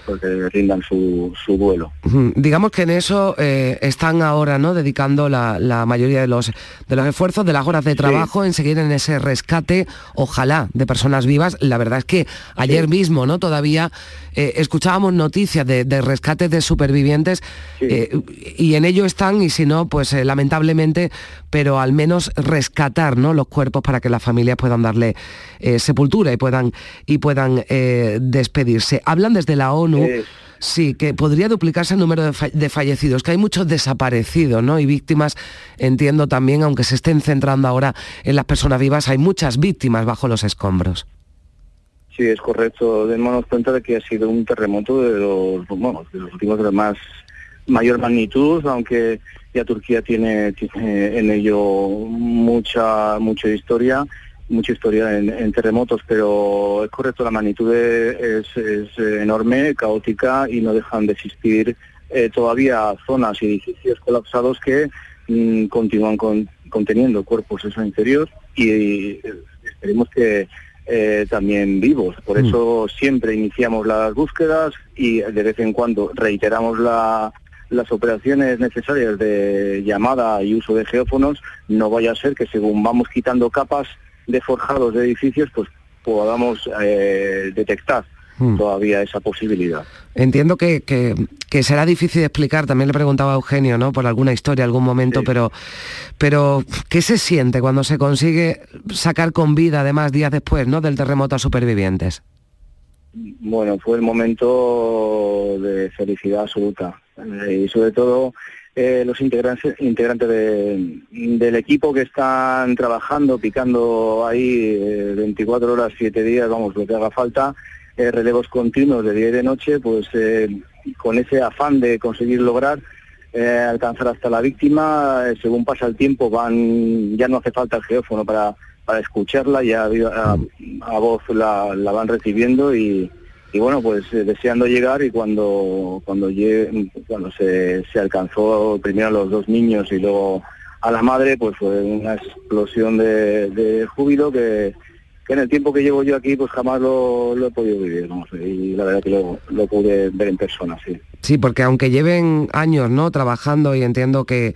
rindan su, su duelo. Digamos que en eso eh, están ahora no dedicando la, mayoría de los, de los esfuerzos, de las horas de trabajo en seguir en ese rescate, ojalá, de personas vivas. La verdad es que ayer mismo no todavía eh, escuchábamos noticias de, de, rescates de supervivientes eh, y en ello están, y si no, pues lamentablemente, pero al menos rescatar ¿no? los cuerpos para que las familias puedan darle sepultura y puedan, y puedan eh, despedirse. Hablan desde la ONU. Sí, que podría duplicarse el número de, fallecidos, que hay muchos desaparecidos, ¿no? Y víctimas, entiendo también, aunque se estén centrando ahora en las personas vivas, hay muchas víctimas bajo los escombros. Sí, es correcto. Démonos cuenta de que ha sido un terremoto de los, de los últimos de más mayor magnitud, aunque ya Turquía tiene, tiene en ello mucha mucha historia mucha historia en, terremotos, pero es correcto, la magnitud es, enorme, caótica y no dejan de existir eh, todavía zonas y edificios colapsados que mm, continúan conteniendo cuerpos en su interior y, esperemos que eh, también vivos. Por mm. eso siempre iniciamos las búsquedas y de vez en cuando reiteramos las operaciones necesarias de llamada y uso de geófonos, no vaya a ser que según vamos quitando capas, de forjados de edificios, pues podamos eh, detectar hmm. todavía esa posibilidad. Entiendo que, que, será difícil de explicar, también le preguntaba a Eugenio, ¿no? Por alguna historia, algún momento, pero, pero ¿qué se siente cuando se consigue sacar con vida, además, días después, ¿no? Del terremoto a supervivientes. Bueno, fue el momento de felicidad absoluta. Eh, y sobre todo eh, los integrantes, integrantes del equipo que están trabajando, picando ahí 24 eh, horas, 7 días, vamos, lo que haga falta, eh, relevos continuos de día y de noche, pues con ese afán de conseguir lograr alcanzar hasta la víctima, según pasa el tiempo van, ya no hace falta el geófono para, para escucharla, ya a, a voz la, la van recibiendo y, y bueno pues eh, deseando llegar y cuando cuando cuando se, se, alcanzó primero a los dos niños y luego a la madre pues fue una explosión de, júbilo que, en el tiempo que llevo yo aquí pues jamás lo, he podido vivir y la verdad que lo, lo, pude ver en persona sí. Sí porque aunque lleven años no trabajando y entiendo que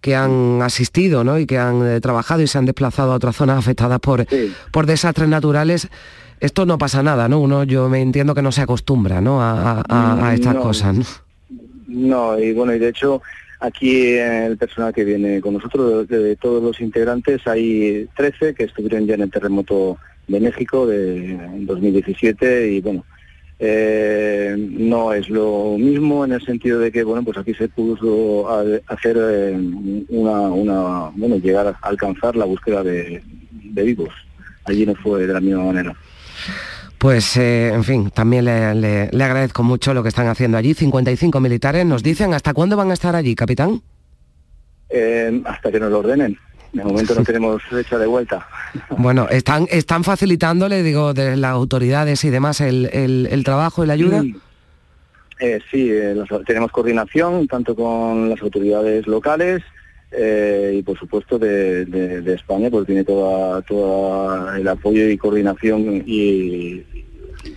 que han asistido ¿no? y que han eh, trabajado y se han desplazado a otras zonas afectadas por, por desastres naturales esto no pasa nada, ¿no? Uno, yo me entiendo que no se acostumbra, ¿no? A, estas cosas, ¿no? No, y bueno, y de hecho aquí el personal que viene con nosotros, de, todos los integrantes, hay 13 que estuvieron ya en el terremoto de México de 2017 y bueno, eh, no es lo mismo en el sentido de que bueno pues aquí se pudo hacer eh, una, una bueno llegar a alcanzar la búsqueda de vivos allí no fue de la misma manera pues, eh, en fin, también le, agradezco mucho lo que están haciendo allí. 55 militares nos dicen, ¿hasta cuándo van a estar allí, capitán? Eh, hasta que nos lo ordenen. De momento no tenemos fecha de vuelta. Bueno, están, están facilitándole, digo, de las autoridades y demás el, trabajo y la ayuda. Eh, sí, tenemos coordinación tanto con las autoridades locales eh, y por supuesto de, España, porque tiene toda, toda el apoyo y coordinación y,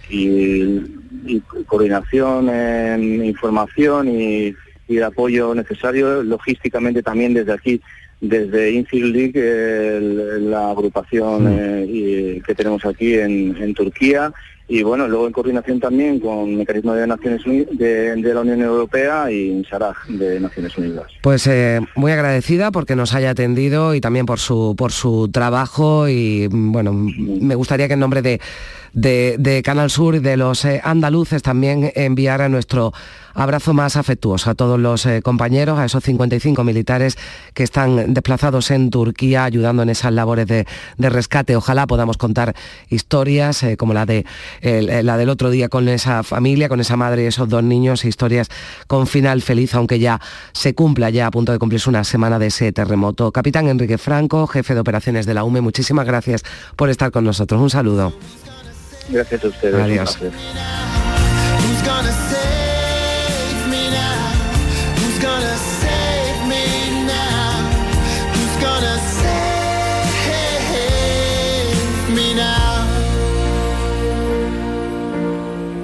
y coordinación en información y, y el apoyo necesario logísticamente también desde aquí desde Infield League, la agrupación eh, y- que tenemos aquí en, en Turquía, y bueno, luego en coordinación también con Mecanismo de Naciones de, la Unión Europea y Saraj de Naciones Unidas. Pues eh, muy agradecida porque nos haya atendido y también por su, por su trabajo y bueno, me gustaría que en nombre de, de- Canal Sur y de los eh, andaluces también enviara nuestro abrazo más afectuoso a todos los eh, compañeros, a esos 55 militares que están desplazados en Turquía ayudando en esas labores de, rescate. Ojalá podamos contar historias eh, como la, de, la del otro día con esa familia, con esa madre y esos dos niños, historias con final feliz, aunque ya se cumpla ya a punto de cumplirse una semana de ese terremoto. Capitán Enrique Franco, jefe de operaciones de la UME, muchísimas gracias por estar con nosotros. Un saludo. Gracias a ustedes. Adiós.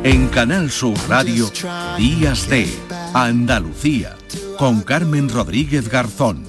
En Canal Sur Radio, Días de Andalucía, con Carmen Rodríguez Garzón.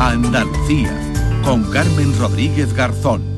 Andalucía, con Carmen Rodríguez Garzón.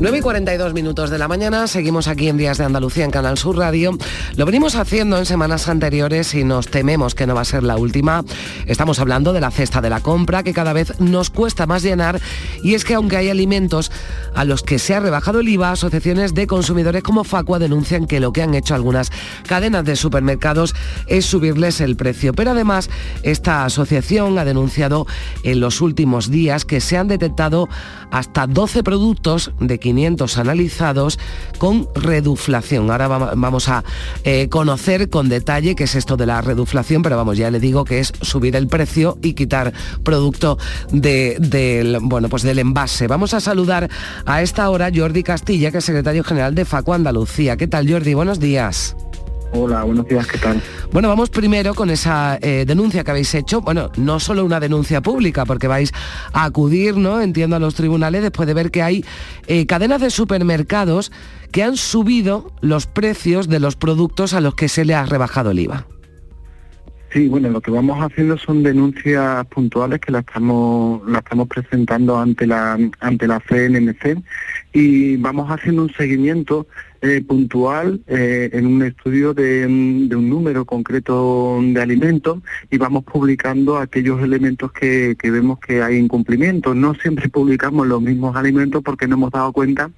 9 y 42 minutos de la mañana, seguimos aquí en Días de Andalucía en Canal Sur Radio. Lo venimos haciendo en semanas anteriores y nos tememos que no va a ser la última. Estamos hablando de la cesta de la compra que cada vez nos cuesta más llenar y es que aunque hay alimentos a los que se ha rebajado el IVA, asociaciones de consumidores como Facua denuncian que lo que han hecho algunas cadenas de supermercados es subirles el precio. Pero además, esta asociación ha denunciado en los últimos días que se han detectado hasta 12 productos de 500 analizados con reduflación. Ahora va- vamos a eh, conocer con detalle qué es esto de la reduflación, pero vamos, ya le digo que es subir el precio y quitar producto de- del, bueno, pues del envase. Vamos a saludar a esta hora Jordi Castilla, que es secretario general de Facu Andalucía. ¿Qué tal, Jordi? Buenos días. Hola, buenos días, ¿qué tal? Bueno, vamos primero con esa eh, denuncia que habéis hecho. Bueno, no solo una denuncia pública, porque vais a acudir, ¿no? Entiendo, a los tribunales después de ver que hay eh, cadenas de supermercados que han subido los precios de los productos a los que se le ha rebajado el IVA. Sí, bueno, lo que vamos haciendo son denuncias puntuales que la estamos, la estamos presentando ante la, ante la CNMC y vamos haciendo un seguimiento eh, puntual eh, en un estudio de, de un número concreto de alimentos y vamos publicando aquellos elementos que, que vemos que hay incumplimiento. No siempre publicamos los mismos alimentos porque no hemos dado cuenta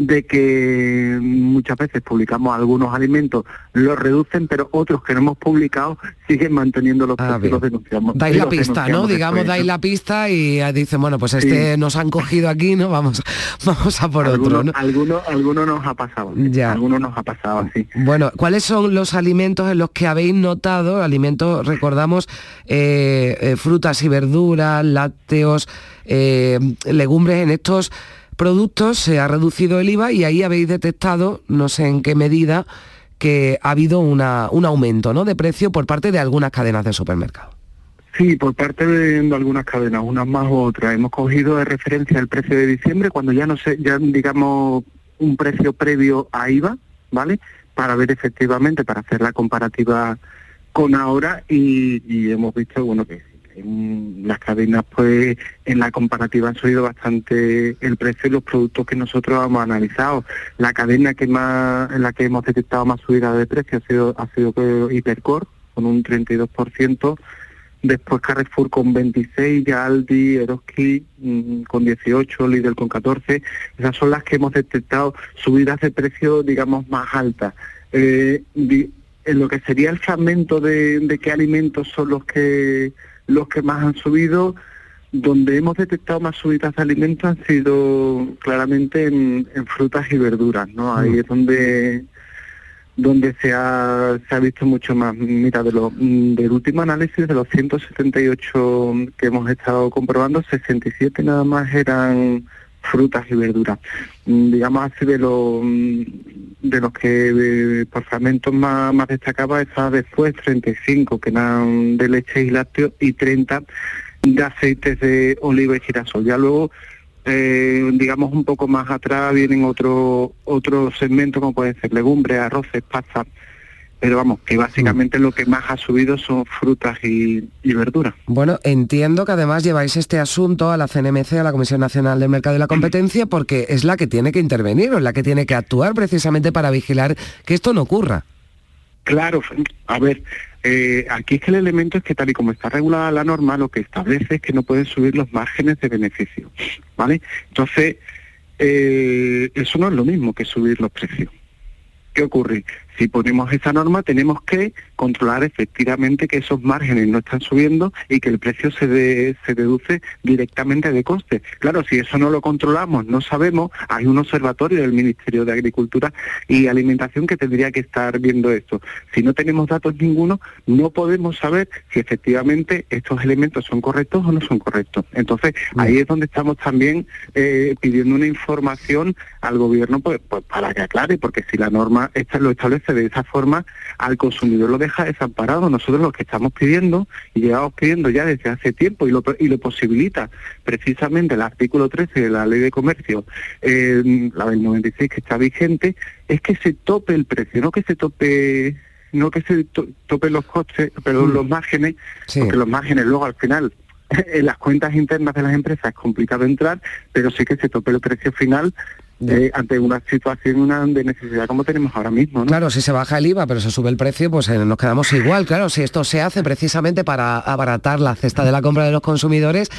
de que muchas veces publicamos algunos alimentos, los reducen, pero otros que no hemos publicado siguen manteniendo los precios y los denunciamos. Dais la pista, ¿no? Digamos, dais la pista y dicen, bueno, pues este Sí. nos han cogido aquí, ¿no? Vamos, vamos a por otro, Algunos, ¿no? algunos, algunos nos ha pasado, sí. Ya. algunos nos ha pasado así. Bueno, ¿cuáles son los alimentos en los que habéis notado, alimentos, recordamos, eh, eh, frutas y verduras, lácteos, eh, legumbres, en estos productos se ha reducido el IVA y ahí habéis detectado, no sé en qué medida, que ha habido una- un aumento ¿no? de precio por parte de algunas cadenas de supermercados. Sí, por parte de, algunas cadenas, unas más u otras. Hemos cogido de referencia el precio de diciembre cuando ya no sé, ya digamos un precio previo a IVA, ¿vale? Para ver efectivamente, para hacer la comparativa con ahora y, y hemos visto, bueno, que las cadenas pues en la comparativa han subido bastante el precio de los productos que nosotros hemos analizado. La cadena que más, en la que hemos detectado más subida de precio ha sido, ha sido eh, Hipercor, con un 32%, después Carrefour con 26, ya Aldi, Eroski mm, con 18, Lidl con 14. Esas son las que hemos detectado subidas de precio, digamos, más altas. Eh, en lo que sería el fragmento de, de qué alimentos son los que los que más han subido, donde hemos detectado más subidas de alimentos han sido claramente en, frutas y verduras, ¿no? Ahí mm. es donde donde se ha, se ha visto mucho más. Mira, de lo, del último análisis de los 178 que hemos estado comprobando, 67 nada más eran frutas y verduras. Mm, digamos así de los de los que por fragmentos más, más destacaba está después 35 que eran de leche y lácteos y 30 de aceites de oliva y girasol. Ya luego, eh, digamos un poco más atrás, vienen otros otros segmentos como pueden ser legumbres, arroces, pasta. Pero vamos, que básicamente lo que más ha subido son frutas y, y, verduras. Bueno, entiendo que además lleváis este asunto a la CNMC, a la Comisión Nacional del Mercado y la Competencia, porque es la que tiene que intervenir o es la que tiene que actuar precisamente para vigilar que esto no ocurra. Claro, a ver, eh, aquí es que el elemento es que tal y como está regulada la norma, lo que establece es que no pueden subir los márgenes de beneficio, ¿vale? Entonces, eh, eso no es lo mismo que subir los precios. ¿Qué ocurre? Si ponemos esa norma tenemos que controlar efectivamente que esos márgenes no están subiendo y que el precio se, se deduce directamente de coste. Claro, si eso no lo controlamos, no sabemos, hay un observatorio del Ministerio de Agricultura y Alimentación que tendría que estar viendo esto. Si no tenemos datos ninguno, no podemos saber si efectivamente estos elementos son correctos o no son correctos. Entonces, ahí es donde estamos también eh, pidiendo una información al gobierno pues, pues, para que aclare, porque si la norma esta lo establece de esa forma al consumidor lo deja desamparado. Nosotros lo que estamos pidiendo y llevamos pidiendo ya desde hace tiempo y lo, y lo posibilita precisamente el artículo 13 de la Ley de Comercio, eh, la del 96 que está vigente, es que se tope el precio, no que se tope no que se tope los costes, perdón, mm. los márgenes, porque los márgenes luego al final en las cuentas internas de las empresas es complicado entrar, pero sí que se tope el precio final eh, ante una situación una de necesidad como tenemos ahora mismo. Claro, si se baja el IVA pero se sube el precio, pues eh, nos quedamos igual. Claro, si esto se hace precisamente para abaratar la cesta de la compra de los consumidores,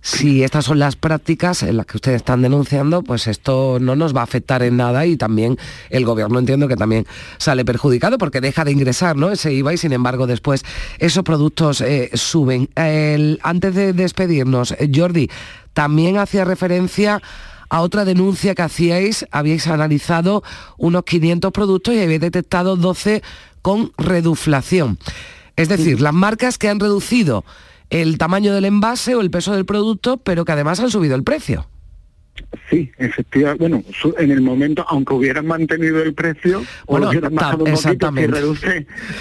si estas son las prácticas en las que ustedes están denunciando, pues esto no nos va a afectar en nada y también el gobierno entiendo que también sale perjudicado porque deja de ingresar ¿no? ese IVA y sin embargo después esos productos eh, suben. antes de despedirnos, Jordi, también hacía referencia a otra denuncia que hacíais, habíais analizado unos 500 productos y habéis detectado 12 con reduflación. Es decir, las marcas que han reducido el tamaño del envase o el peso del producto, pero que además han subido el precio. Sí, efectivamente. Bueno, en el momento, aunque hubieran mantenido el precio, o lo hubieran bajado un poquito,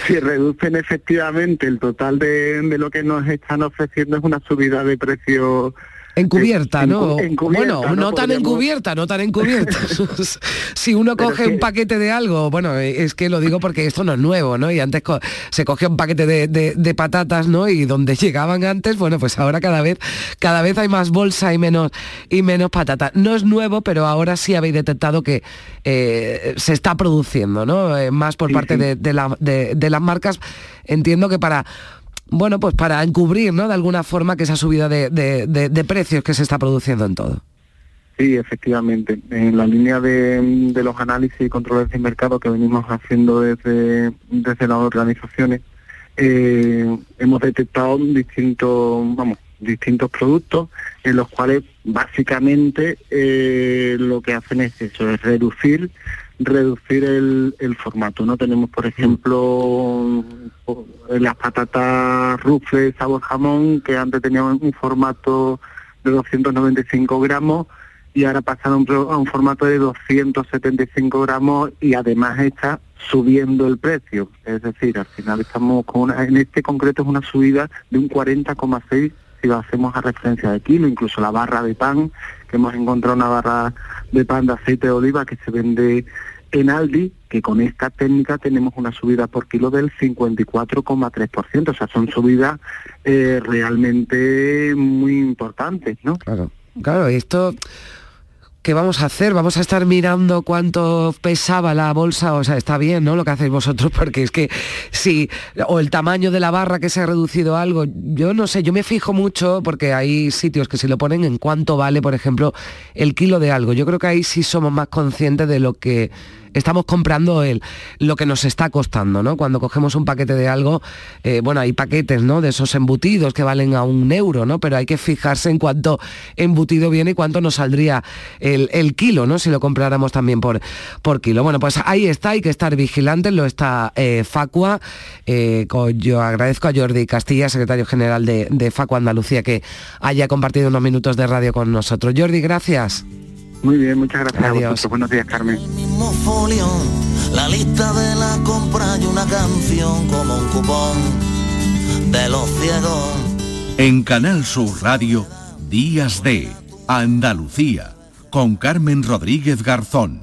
si reducen efectivamente el total de, de, lo que nos están ofreciendo, es una subida de precio Encubierta, ¿no? bueno, no, tan encubierta, no tan encubierta. si uno coge un paquete de algo, bueno, es que lo digo porque esto no es nuevo, ¿no? Y antes se cogía un paquete de, patatas, ¿no? Y donde llegaban antes, bueno, pues ahora cada vez, cada vez hay más bolsa y menos, y menos patata. No es nuevo, pero ahora sí habéis detectado que eh, se está produciendo, ¿no? Eh, más por parte De, la, de las marcas. Entiendo que para bueno, pues para encubrir, ¿no? De alguna forma que esa subida de, precios que se está produciendo en todo. Sí, efectivamente. En la línea de, los análisis y controles de mercado que venimos haciendo desde, desde las organizaciones, eh, hemos detectado distintos, vamos, distintos productos en los cuales básicamente eh, lo que hacen es eso, es reducir reducir el, el formato. No tenemos, por ejemplo, las patatas rufles sabor jamón, que antes tenían un formato de 295 gramos y ahora pasaron a un formato de 275 gramos y además está subiendo el precio. Es decir, al final estamos con una, en este concreto es una subida de un 40,6 si lo hacemos a referencia de kilo, incluso la barra de pan, que hemos encontrado una barra de pan de aceite de oliva que se vende en Aldi, que con esta técnica tenemos una subida por kilo del 54,3%, o sea, son subidas eh, realmente muy importantes, ¿no? Claro, claro, esto ¿qué vamos a hacer? Vamos a estar mirando cuánto pesaba la bolsa, o sea, está bien, ¿no? Lo que hacéis vosotros, porque es que sí, o el tamaño de la barra que se ha reducido algo, yo no sé, yo me fijo mucho porque hay sitios que si lo ponen en cuánto vale, por ejemplo, el kilo de algo. Yo creo que ahí sí somos más conscientes de lo que estamos comprando el, lo que nos está costando, ¿no? Cuando cogemos un paquete de algo, eh, bueno, hay paquetes, ¿no? De esos embutidos que valen a un euro, ¿no? Pero hay que fijarse en cuánto embutido viene y cuánto nos saldría el, kilo, ¿no? Si lo compráramos también por, por kilo. Bueno, pues ahí está, hay que estar vigilantes, lo está eh, Facua. Eh, yo agradezco a Jordi Castilla, secretario general de, de Facua Andalucía, que haya compartido unos minutos de radio con nosotros. Jordi, gracias. Muy bien, muchas gracias Adiós. Buenos días, Carmen. la lista de la compra y una canción como un cupón de los ciegos. En Canal Sur Radio, Días de Andalucía, con Carmen Rodríguez Garzón.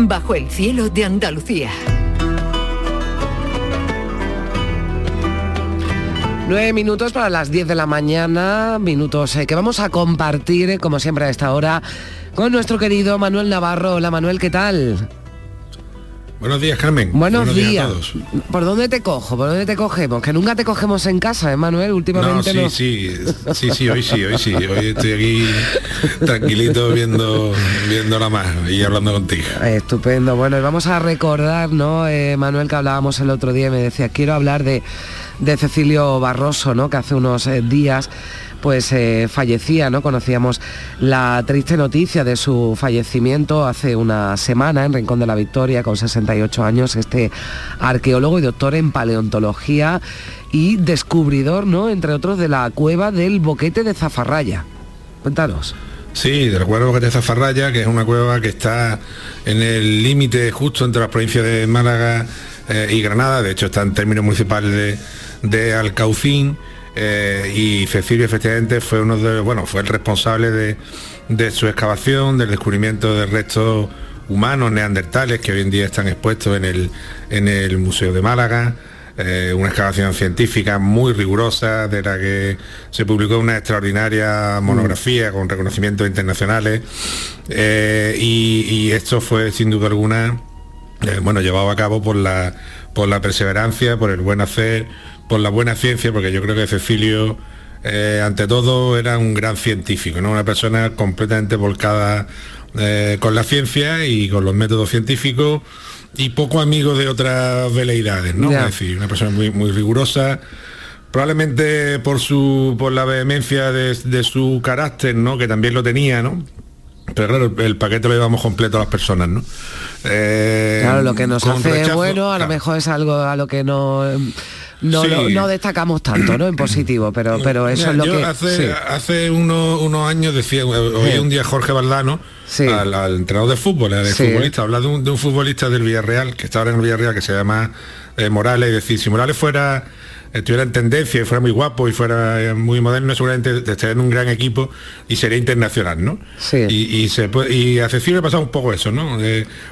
Bajo el cielo de Andalucía. Nueve minutos para las 10 de la mañana, minutos eh, que vamos a compartir, eh, como siempre a esta hora, con nuestro querido Manuel Navarro. Hola Manuel, ¿qué tal? Buenos días, Carmen. Buenos, días. ¿Por dónde te cojo? ¿Por dónde te cogemos? Que nunca te cogemos en casa, ¿eh, Manuel? Últimamente no. Sí, sí, sí, sí, hoy sí, hoy sí. Hoy estoy aquí tranquilito viendo, viendo la más y hablando contigo. Estupendo. Bueno, y vamos a recordar, ¿no, eh, Manuel, que hablábamos el otro día y me decía, quiero hablar de, de Cecilio Barroso, ¿no? Que hace unos eh, días pues eh, fallecía, ¿no? Conocíamos la triste noticia de su fallecimiento hace una semana en Rincón de la Victoria, con 68 años, este arqueólogo y doctor en paleontología y descubridor, ¿no? Entre otros, de la cueva del Boquete de Zafarraya. Cuéntanos. Sí, del cueva Boquete de Zafarraya, que es una cueva que está en el límite justo entre las provincias de Málaga eh, y Granada, de hecho está en términos municipales de, de Alcaucín eh, y Cecilio efectivamente fue uno de, bueno, fue el responsable de, su excavación, del descubrimiento de restos humanos neandertales que hoy en día están expuestos en el, en el Museo de Málaga. Eh, una excavación científica muy rigurosa, de la que se publicó una extraordinaria monografía con reconocimientos internacionales. Eh, y, esto fue sin duda alguna, bueno, llevado a cabo por la, por la perseverancia, por el buen hacer, por la buena ciencia, porque yo creo que Cecilio, eh, ante todo, era un gran científico, ¿no? una persona completamente volcada eh, con la ciencia y con los métodos científicos y poco amigo de otras veleidades, ¿no? Es decir, una persona muy, muy rigurosa, probablemente por su por la vehemencia de, su carácter, ¿no? Que también lo tenía, ¿no? Pero claro, el, paquete lo llevamos completo a las personas, ¿no? Eh, claro, lo que nos hace bueno, a lo mejor es algo a lo que no no, destacamos tanto, ¿no? En positivo, pero, pero eso es lo que... Hace, hace unos, años decía, hoy un día Jorge Valdano, al, entrenador de fútbol, de futbolista, habla de un, futbolista del Villarreal, que está ahora en el Villarreal, que se llama eh, Morales, y decir, si Morales fuera estuviera en tendencia y fuera muy guapo y fuera eh, muy moderno, seguramente estaría en un gran equipo y sería internacional, ¿no? Sí. Y, se y a Cecilio le pasaba un poco eso, ¿no?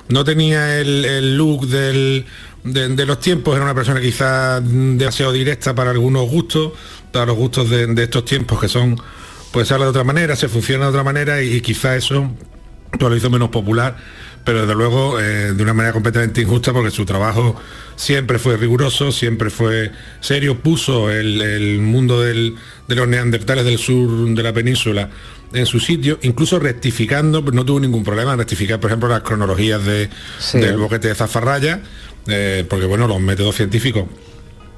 no tenía el look del de, los tiempos, era una persona quizás demasiado directa para algunos gustos, para los gustos de, estos tiempos que son, pues se habla de otra manera, se funciona de otra manera y, quizás eso pues, lo hizo menos popular pero desde luego eh, de una manera completamente injusta porque su trabajo siempre fue riguroso, siempre fue serio, puso el, mundo de los neandertales del sur de la península en su sitio, incluso rectificando, no tuvo ningún problema en rectificar, por ejemplo, las cronologías de, del boquete de Zafarraya, eh, porque bueno, los métodos científicos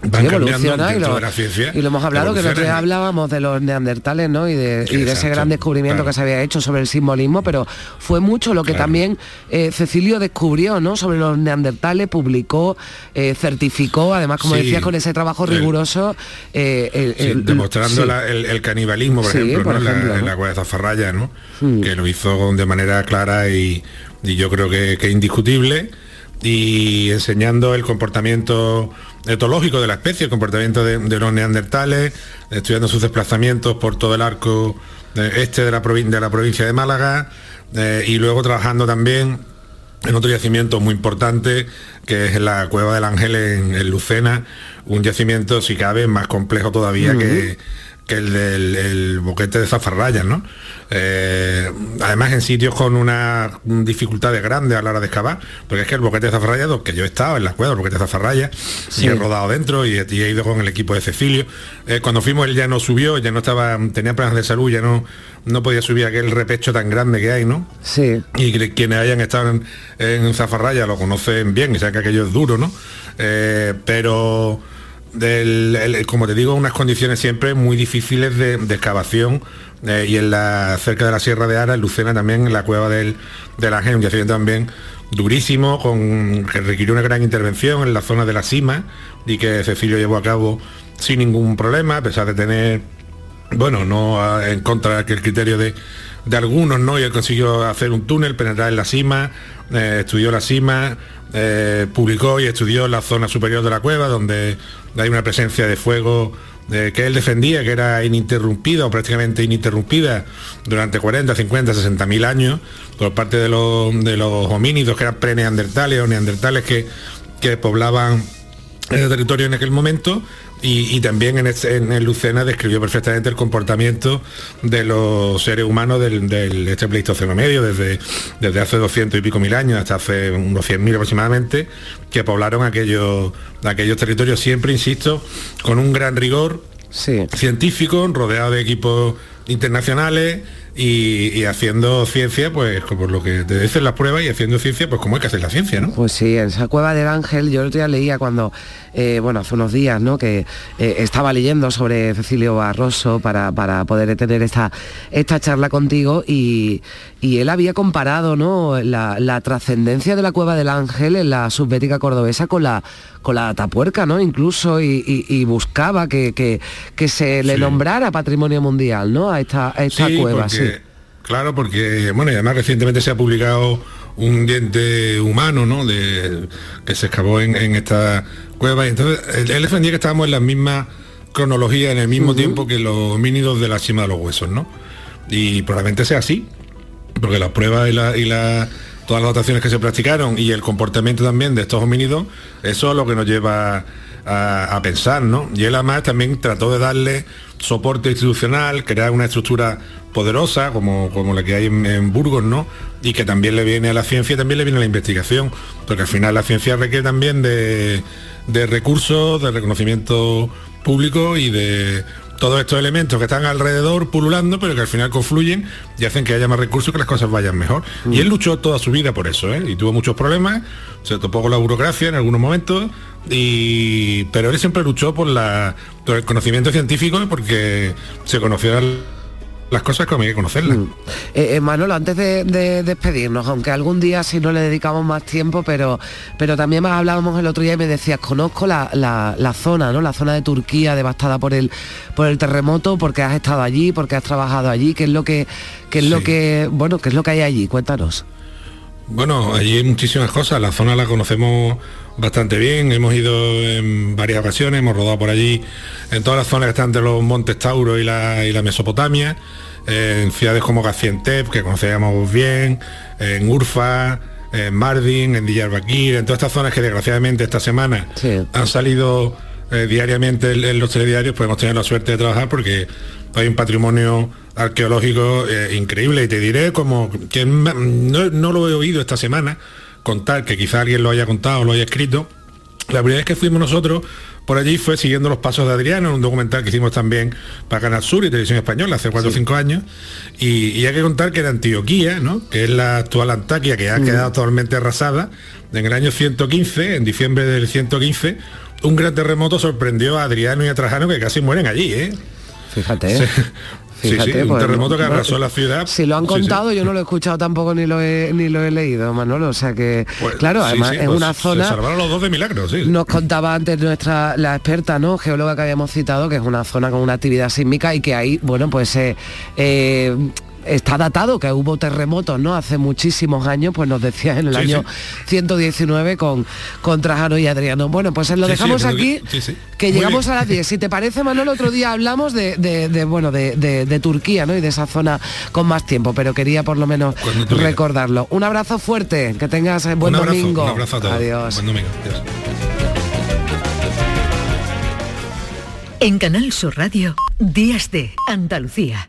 van cambiando y lo, de la ciencia. Y lo hemos hablado, que nosotros hablábamos de los neandertales, ¿no? Y de, ese gran descubrimiento que se había hecho sobre el simbolismo, pero fue mucho lo que también eh, Cecilio descubrió, ¿no? Sobre los neandertales, publicó, eh, certificó, además, como decía, con ese trabajo riguroso. Eh, demostrando el, canibalismo, por ejemplo, en, la, cueva de Zafarraya, ¿no? Hmm. Que lo hizo de manera clara y, yo creo que, que indiscutible y enseñando el comportamiento etológico de la especie, el comportamiento de, los neandertales, estudiando sus desplazamientos por todo el arco eh, este de la, de la provincia de Málaga eh, y luego trabajando también en otro yacimiento muy importante que es la Cueva del Ángel en, Lucena, un yacimiento si cabe más complejo todavía que que el del boquete de zafarrayas, ¿no? Eh, además en sitios con una dificultades grandes a la hora de excavar, porque es que el boquete de zafarrayas, que yo he estado en la cueva, el boquete de zafarrayas, y he rodado dentro y he, ido con el equipo de Cecilio. Eh, cuando fuimos él ya no subió, ya no estaba, tenía problemas de salud, ya no, no podía subir aquel repecho tan grande que hay, ¿no? Sí. Y quienes hayan estado en, en zafarrayas lo conocen bien y saben que aquello es duro, ¿no? Eh, pero como te digo, unas condiciones siempre muy difíciles de, excavación eh, y en la cerca de la Sierra de Ara, en Lucena también, en la cueva del, del Ángel, un yacimiento también durísimo, con, que requirió una gran intervención en la zona de la cima y que Cecilio llevó a cabo sin ningún problema, a pesar de tener, bueno, no en contra del criterio de, de algunos, ¿no? Y él consiguió hacer un túnel, penetrar en la cima, eh, estudió la cima, eh, publicó y estudió la zona superior de la cueva, donde hay una presencia de fuego que él defendía, que era ininterrumpida o prácticamente ininterrumpida durante 40, 50, 60 mil años por parte de los, homínidos que eran pre-neandertales o neandertales que, que poblaban el territorio en aquel momento y, también en, en, Lucena describió perfectamente el comportamiento de los seres humanos del, este Pleistoceno medio, desde, desde hace 200 y pico mil años hasta hace unos 100.000 aproximadamente, que poblaron aquellos, aquellos territorios, siempre, insisto, con un gran rigor científico, rodeado de equipos internacionales y, haciendo ciencia, pues como lo que te dicen las pruebas y haciendo ciencia, pues como hay que hacer la ciencia, ¿no? Pues sí, en esa cueva del ángel, yo el otro día leía cuando, eh, bueno, hace unos días, ¿no? Que eh, estaba leyendo sobre Cecilio Barroso para, para poder tener esta, esta charla contigo y, él había comparado, ¿no? La, trascendencia de la cueva del ángel en la subbética cordobesa con la con la tapuerca, ¿no? Incluso y, buscaba que, que, se le nombrara patrimonio mundial, ¿no? A esta, esta cueva, sí. Claro, porque, bueno, y además recientemente se ha publicado un diente humano, ¿no? De, que se excavó en, esta cueva. Y entonces, él, defendía que estábamos en la misma cronología, en el mismo tiempo que los homínidos de la cima de los huesos, ¿no? Y probablemente sea así, porque las pruebas y, la, todas las dotaciones que se practicaron y el comportamiento también de estos homínidos, eso es lo que nos lleva a, pensar, ¿no? Y él además también trató de darle soporte institucional, crear una estructura poderosa como, como la que hay en, Burgos, ¿no? Y que también le viene a la ciencia, también le viene a la investigación, porque al final la ciencia requiere también de, de recursos, de reconocimiento público y de todos estos elementos que están alrededor pululando, pero que al final confluyen y hacen que haya más recursos que las cosas vayan mejor. Y mm. él luchó toda su vida por eso, ¿eh? y tuvo muchos problemas, se topó con la burocracia en algunos momentos, y... pero él siempre luchó por, la... por el conocimiento científico porque se conoció las cosas como hay que conocerlas. Mm. Eh, eh, Manolo, antes de, despedirnos, aunque algún día si no le dedicamos más tiempo, pero, pero también más hablábamos el otro día y me decías, conozco la, zona, ¿no? La zona de Turquía devastada por el, por el terremoto, porque has estado allí, porque has trabajado allí, ¿qué es lo que, qué es lo que, bueno, qué es lo que hay allí? Cuéntanos. Bueno, allí hay muchísimas cosas, la zona la conocemos bastante bien, hemos ido en varias ocasiones, hemos rodado por allí en todas las zonas que están entre los montes Tauro y la, y la Mesopotamia, en ciudades como Gaziantep, que conocíamos bien, en Urfa, en Mardin, en Diyarbakir, en todas estas zonas que desgraciadamente esta semana han salido eh, diariamente en, los telediarios, pues hemos tenido la suerte de trabajar porque hay un patrimonio arqueológico eh, increíble. Y te diré como que no, no lo he oído esta semana contar, que quizá alguien lo haya contado o lo haya escrito. La primera vez que fuimos nosotros por allí fue siguiendo los pasos de Adriano, un documental que hicimos también para Canal Sur y Televisión Española hace 4 o 5 años. Y, hay que contar que en Antioquía, ¿no? que es la actual Antaquia, que ha quedado totalmente arrasada, en el año 115, en diciembre del 115, un gran terremoto sorprendió a Adriano y a Trajano que casi mueren allí. ¿eh? Fíjate. Fíjate, sí, un pues, terremoto que arrasó la ciudad. Si lo han contado, yo no lo he escuchado tampoco ni lo he, ni lo he leído, Manolo. O sea que, pues, claro, además es pues, una zona. Se salvaron los dos de milagros, sí. Nos contaba antes nuestra la experta, ¿no? Geóloga que habíamos citado, que es una zona con una actividad sísmica y que ahí, bueno, pues eh, eh está datado que hubo terremotos, ¿no? Hace muchísimos años, pues nos decía en el año 119 con, con Trajano y Adriano. Bueno, pues lo dejamos aquí, que llegamos a las 10. Si te parece, Manuel, otro día hablamos de, bueno, de, Turquía, ¿no? Y de esa zona con más tiempo, pero quería por lo menos recordarlo. Un abrazo fuerte, que tengas buen domingo. Un abrazo a todos. Adiós. Buen domingo. En Canal Sur Radio, Días de Andalucía